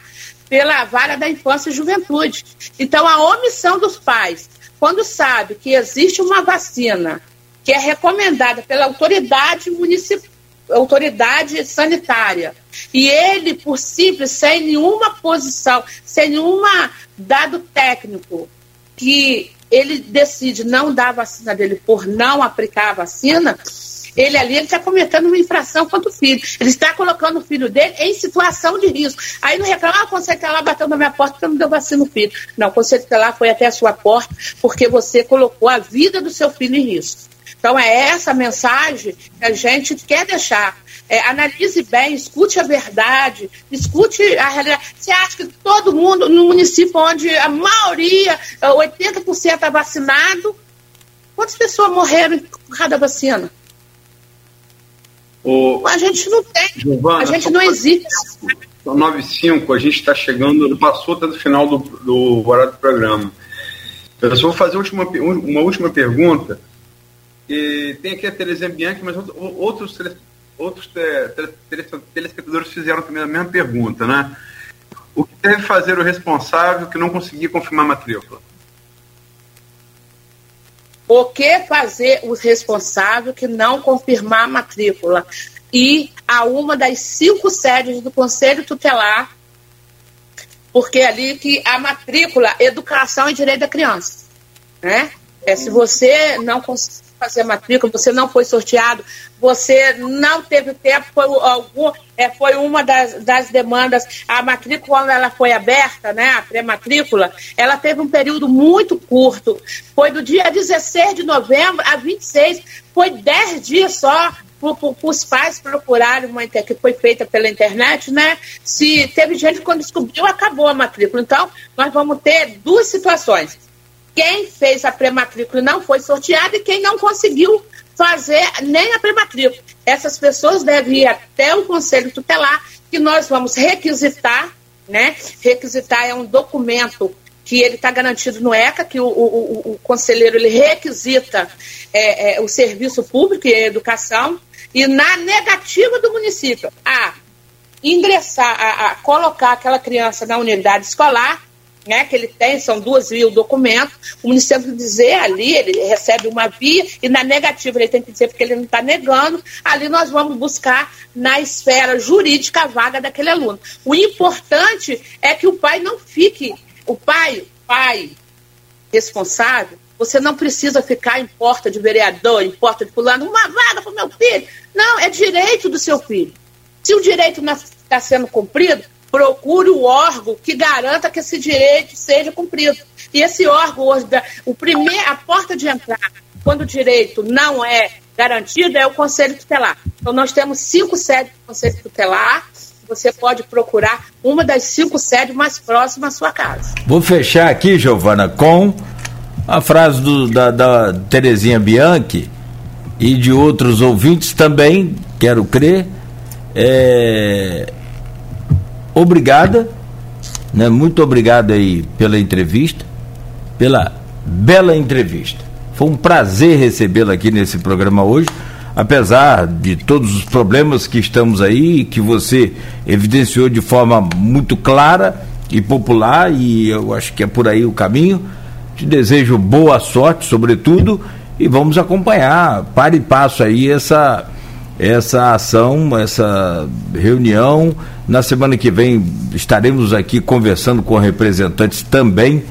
pela vara da infância e juventude. Então, a omissão dos pais, quando sabe que existe uma vacina que é recomendada pela autoridade municipal, autoridade sanitária, e ele, por simples, sem nenhuma posição, sem nenhum dado técnico, que ele decide não dar a vacina dele por não aplicar a vacina, ele ali está cometendo uma infração contra o filho. Ele está colocando o filho dele em situação de risco. Aí não reclama, ah, o conselho lá bateu na minha porta porque não deu vacina no filho. Não, o conselho lá foi até a sua porta porque você colocou a vida do seu filho em risco. Então é essa mensagem que a gente quer deixar. É, analise bem, escute a verdade, escute a realidade. Você acha que todo mundo, no município onde a maioria, 80% é vacinado, quantas pessoas morreram por cada vacina? O... A gente não tem. Giovana, a gente não existe. São 9 a gente está chegando, passou até o final do, do horário do programa. Eu só vou fazer uma, uma última pergunta. E tem aqui a Terezinha Bianchi, mas outros, outros telespectadores fizeram também a mesma pergunta, né? O que deve fazer o responsável que não conseguir confirmar a matrícula? O que fazer o responsável que não confirmar a matrícula? E a uma das cinco sedes do Conselho Tutelar, porque é ali que a matrícula, educação e direito da criança. Né? É, se você não conseguir fazer a matrícula, você não foi sorteado, você não teve tempo, foi, algum, é, foi uma das, das demandas. A matrícula, quando ela foi aberta, né, a pré-matrícula, ela teve um período muito curto. Foi do dia 16 de novembro a 26, foi 10 dias só para os pais procurarem uma que foi feita pela internet, né? Se teve gente quando descobriu, acabou a matrícula. Então, nós vamos ter duas situações quem fez a pré-matrícula não foi sorteado e quem não conseguiu fazer nem a pré-matrícula. Essas pessoas devem ir até o Conselho Tutelar, que nós vamos requisitar, né? Requisitar é um documento que ele está garantido no ECA, que o, o, o conselheiro ele requisita é, é, o serviço público e a educação, e na negativa do município a ingressar, a, a colocar aquela criança na unidade escolar, né, que ele tem, são duas documentos, o município tem que dizer ali, ele recebe uma via, e na negativa ele tem que dizer porque ele não está negando, ali nós vamos buscar na esfera jurídica a vaga daquele aluno. O importante é que o pai não fique, o pai, pai responsável, você não precisa ficar em porta de vereador, em porta de fulano, uma vaga para o meu filho. Não, é direito do seu filho. Se o direito não está sendo cumprido, procure o órgão que garanta que esse direito seja cumprido. E esse órgão, o primeiro, a porta de entrada, quando o direito não é garantido, é o Conselho Tutelar. Então, nós temos cinco sedes do Conselho Tutelar. Você pode procurar uma das cinco sedes mais próximas à sua casa. Vou fechar aqui, Giovana, com a frase do, da, da Terezinha Bianchi e de outros ouvintes também, quero crer. É, obrigada, né? Muito obrigado aí pela entrevista, pela bela entrevista. Foi um prazer recebê-la aqui nesse programa hoje, apesar de todos os problemas que estamos aí, que você evidenciou de forma muito clara e popular, e eu acho que é por aí o caminho. Te desejo boa sorte, sobretudo, e vamos acompanhar, para e passo aí, essa essa ação, essa reunião. Na semana que vem estaremos aqui conversando com representantes também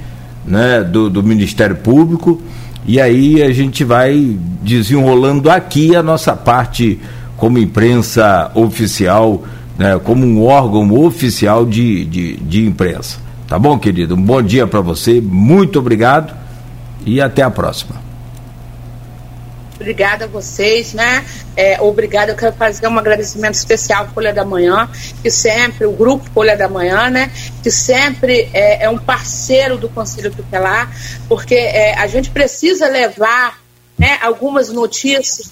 né, do, do Ministério Público. E aí a gente vai desenrolando aqui a nossa parte como imprensa oficial, né, como um órgão oficial de, de, de imprensa. Tá bom, querido? Um bom dia para você, muito obrigado e até a próxima. Obrigada a vocês, né? É, obrigada, eu quero fazer um agradecimento especial ao Folha da Manhã, que sempre, o grupo Folha da Manhã, né? Que sempre é, é um parceiro do Conselho Tutelar, porque é, a gente precisa levar né, algumas notícias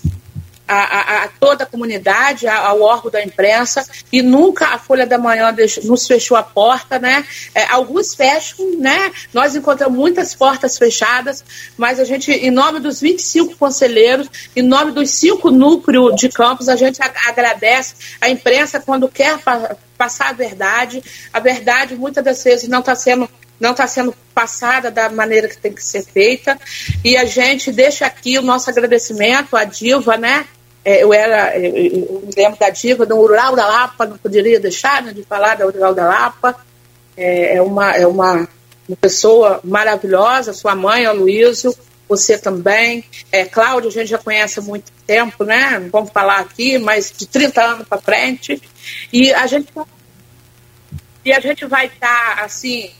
a, a, toda a comunidade, ao órgão da imprensa, e nunca a Folha da Manhã deixou, nos fechou a porta, né? É, alguns fecham, né? Nós encontramos muitas portas fechadas, mas a gente, em nome dos 25 conselheiros, em nome dos cinco núcleos de campos, a gente agradece a imprensa quando quer pa passar a verdade. A verdade, muitas das vezes, não está sendo não está sendo passada da maneira que tem que ser feita. E a gente deixa aqui o nosso agradecimento à Diva, né? É, eu era, eu, eu me lembro da diva do Ural da Lapa, não poderia deixar né, de falar da Ural da Lapa. É, é, uma, é uma, uma pessoa maravilhosa, sua mãe, a Luísio, você também. É, Cláudio, a gente já conhece há muito tempo, né? Não vamos falar aqui, mas de 30 anos para frente. E a gente, e a gente vai estar, tá, assim,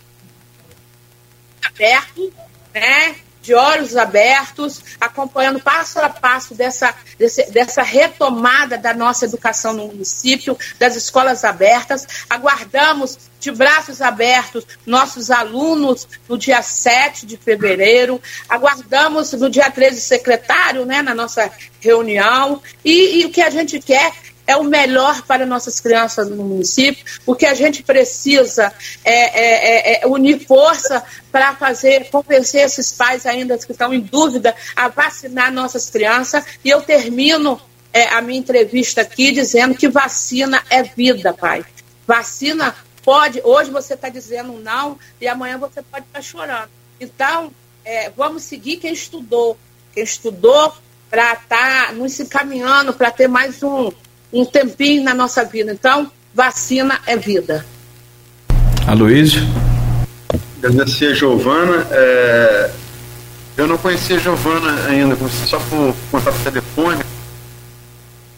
aberto, né? De olhos abertos, acompanhando passo a passo dessa, dessa retomada da nossa educação no município, das escolas abertas. Aguardamos de braços abertos nossos alunos no dia 7 de fevereiro. Aguardamos no dia 13 secretário, né, na nossa reunião. E, e o que a gente quer é o melhor para nossas crianças no município, porque a gente precisa é, é, é, é, unir força para fazer, convencer esses pais ainda que estão em dúvida a vacinar nossas crianças. E eu termino é, a minha entrevista aqui dizendo que vacina é vida, pai. Vacina pode, hoje você está dizendo não e amanhã você pode estar tá chorando. Então, é, vamos seguir quem estudou, quem estudou para estar tá nos encaminhando para ter mais um, um tempinho na nossa vida. Então, vacina é vida. Aloysio? Agradecer a Giovana. É... Eu não conhecia a Giovana ainda, só por contato telefônico.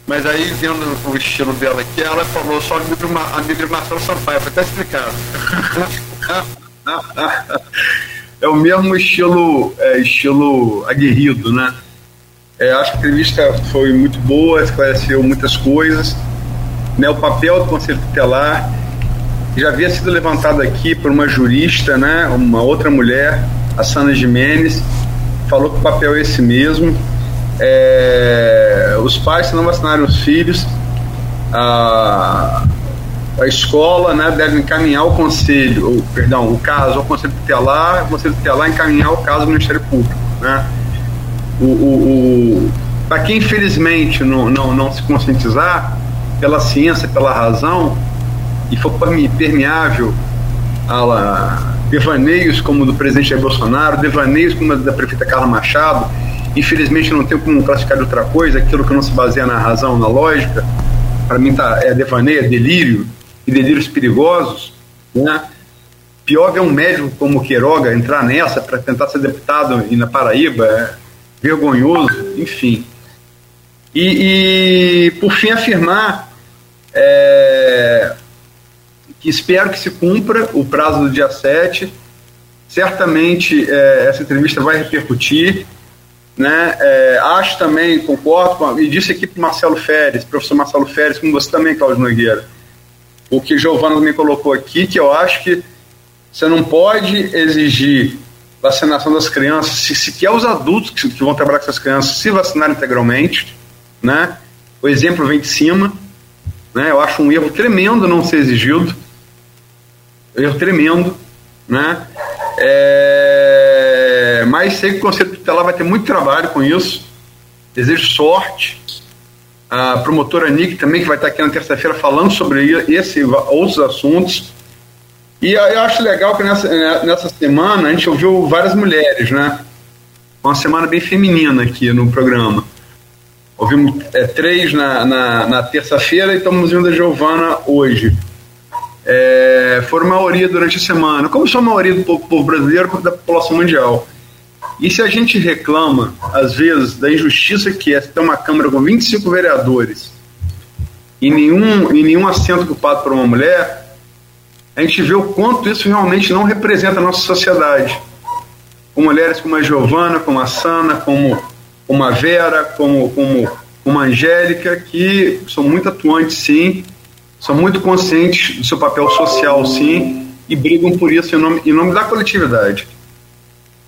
Mas aí, vendo o estilo dela aqui, ela falou só amigo de Marcelo Sampaio, foi até explicado. (laughs) é o mesmo estilo, é, estilo aguerrido, né? É, acho que a entrevista foi muito boa, esclareceu muitas coisas. Né, o papel do Conselho Tutelar já havia sido levantado aqui por uma jurista, né, uma outra mulher, a Sana Jimenez, falou que o papel é esse mesmo. É, os pais, se não vacinarem os filhos, a, a escola né, deve encaminhar o conselho, ou, perdão, o caso ao Conselho Tutelar, o Conselho Tutelar encaminhar o caso ao Ministério Público. Né? O, o, o para quem infelizmente não, não, não se conscientizar pela ciência, pela razão, e for permeável a devaneios como do presidente Jair Bolsonaro, devaneios como da prefeita Carla Machado, infelizmente não tenho como classificar de outra coisa, aquilo que não se baseia na razão, na lógica, para mim tá, é devaneio, é delírio, e delírios perigosos, né? Pior é um médico como Queiroga entrar nessa para tentar ser deputado e na Paraíba, é, vergonhoso, enfim. E, e por fim, afirmar é, que espero que se cumpra o prazo do dia 7. Certamente é, essa entrevista vai repercutir. Né? É, acho também, concordo, com, e disse aqui para o Marcelo Férez, professor Marcelo Férez, como você também, Cláudio Nogueira, o que Giovana me colocou aqui, que eu acho que você não pode exigir vacinação das crianças, se, quer os adultos que, que, vão trabalhar com essas crianças se vacinarem integralmente, né? O exemplo vem de cima, né? Eu acho um erro tremendo não ser exigido, um erro tremendo, né? É, mas sei que o Conselho Tutelar vai ter muito trabalho com isso. Desejo sorte. A promotora Nick também, que vai estar aqui na terça-feira falando sobre esse e outros assuntos. E eu acho legal que nessa, é, nessa semana a gente ouviu várias mulheres, né? Uma semana bem feminina aqui no programa. Ouvimos é, três na, na, na terça-feira e estamos ouvindo a Giovana hoje. É, foram maioria durante a semana, como são maioria do povo, povo brasileiro da população mundial. E se a gente reclama, às vezes, da injustiça que é ter uma Câmara com 25 vereadores e nenhum, e nenhum assento ocupado por uma mulher, a gente vê o quanto isso realmente não representa a nossa sociedade. Com mulheres como a Giovana, como a Sana, como, como a Vera, como, como, como a Angélica, que são muito atuantes, sim, são muito conscientes do seu papel social, sim, e brigam por isso em nome, em nome da coletividade.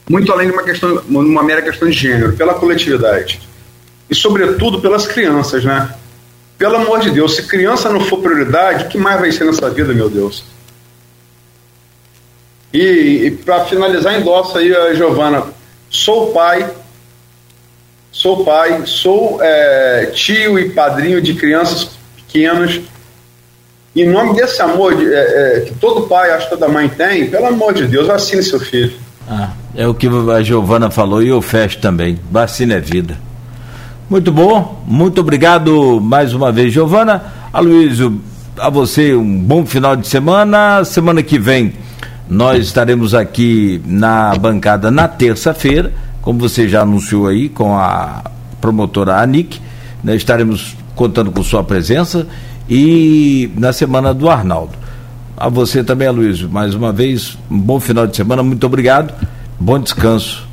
muito além de uma questão, uma mera questão de gênero, pela coletividade. E, sobretudo, pelas crianças, né? Pelo amor de Deus, se criança não for prioridade, o que mais vai ser nessa vida, meu Deus? E, e para finalizar, endossa aí a Giovana. Sou pai, sou pai, sou é, tio e padrinho de crianças pequenas. Em nome desse amor de, é, é, que todo pai, acho que toda mãe tem, pelo amor de Deus, vacine seu filho. Ah, é o que a Giovana falou e eu fecho também. Vacina é vida. Muito bom, muito obrigado mais uma vez, Giovana. Aloysio, a você um bom final de semana. Semana que vem nós estaremos aqui na bancada na terça-feira, como você já anunciou aí, com a promotora Anic. Né, estaremos contando com sua presença e na semana do Arnaldo. A você também, Aloysio, mais uma vez, um bom final de semana, muito obrigado, bom descanso.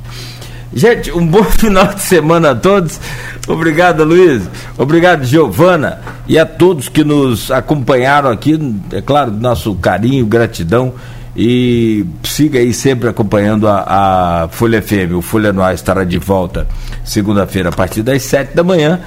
Gente, um bom (laughs) final de semana a todos. Obrigado, Luiz. Obrigado, Giovana. E a todos que nos acompanharam aqui. É claro, nosso carinho, gratidão. E siga aí sempre acompanhando a, a Folha FM. O Folha Noir estará de volta segunda-feira a partir das sete da manhã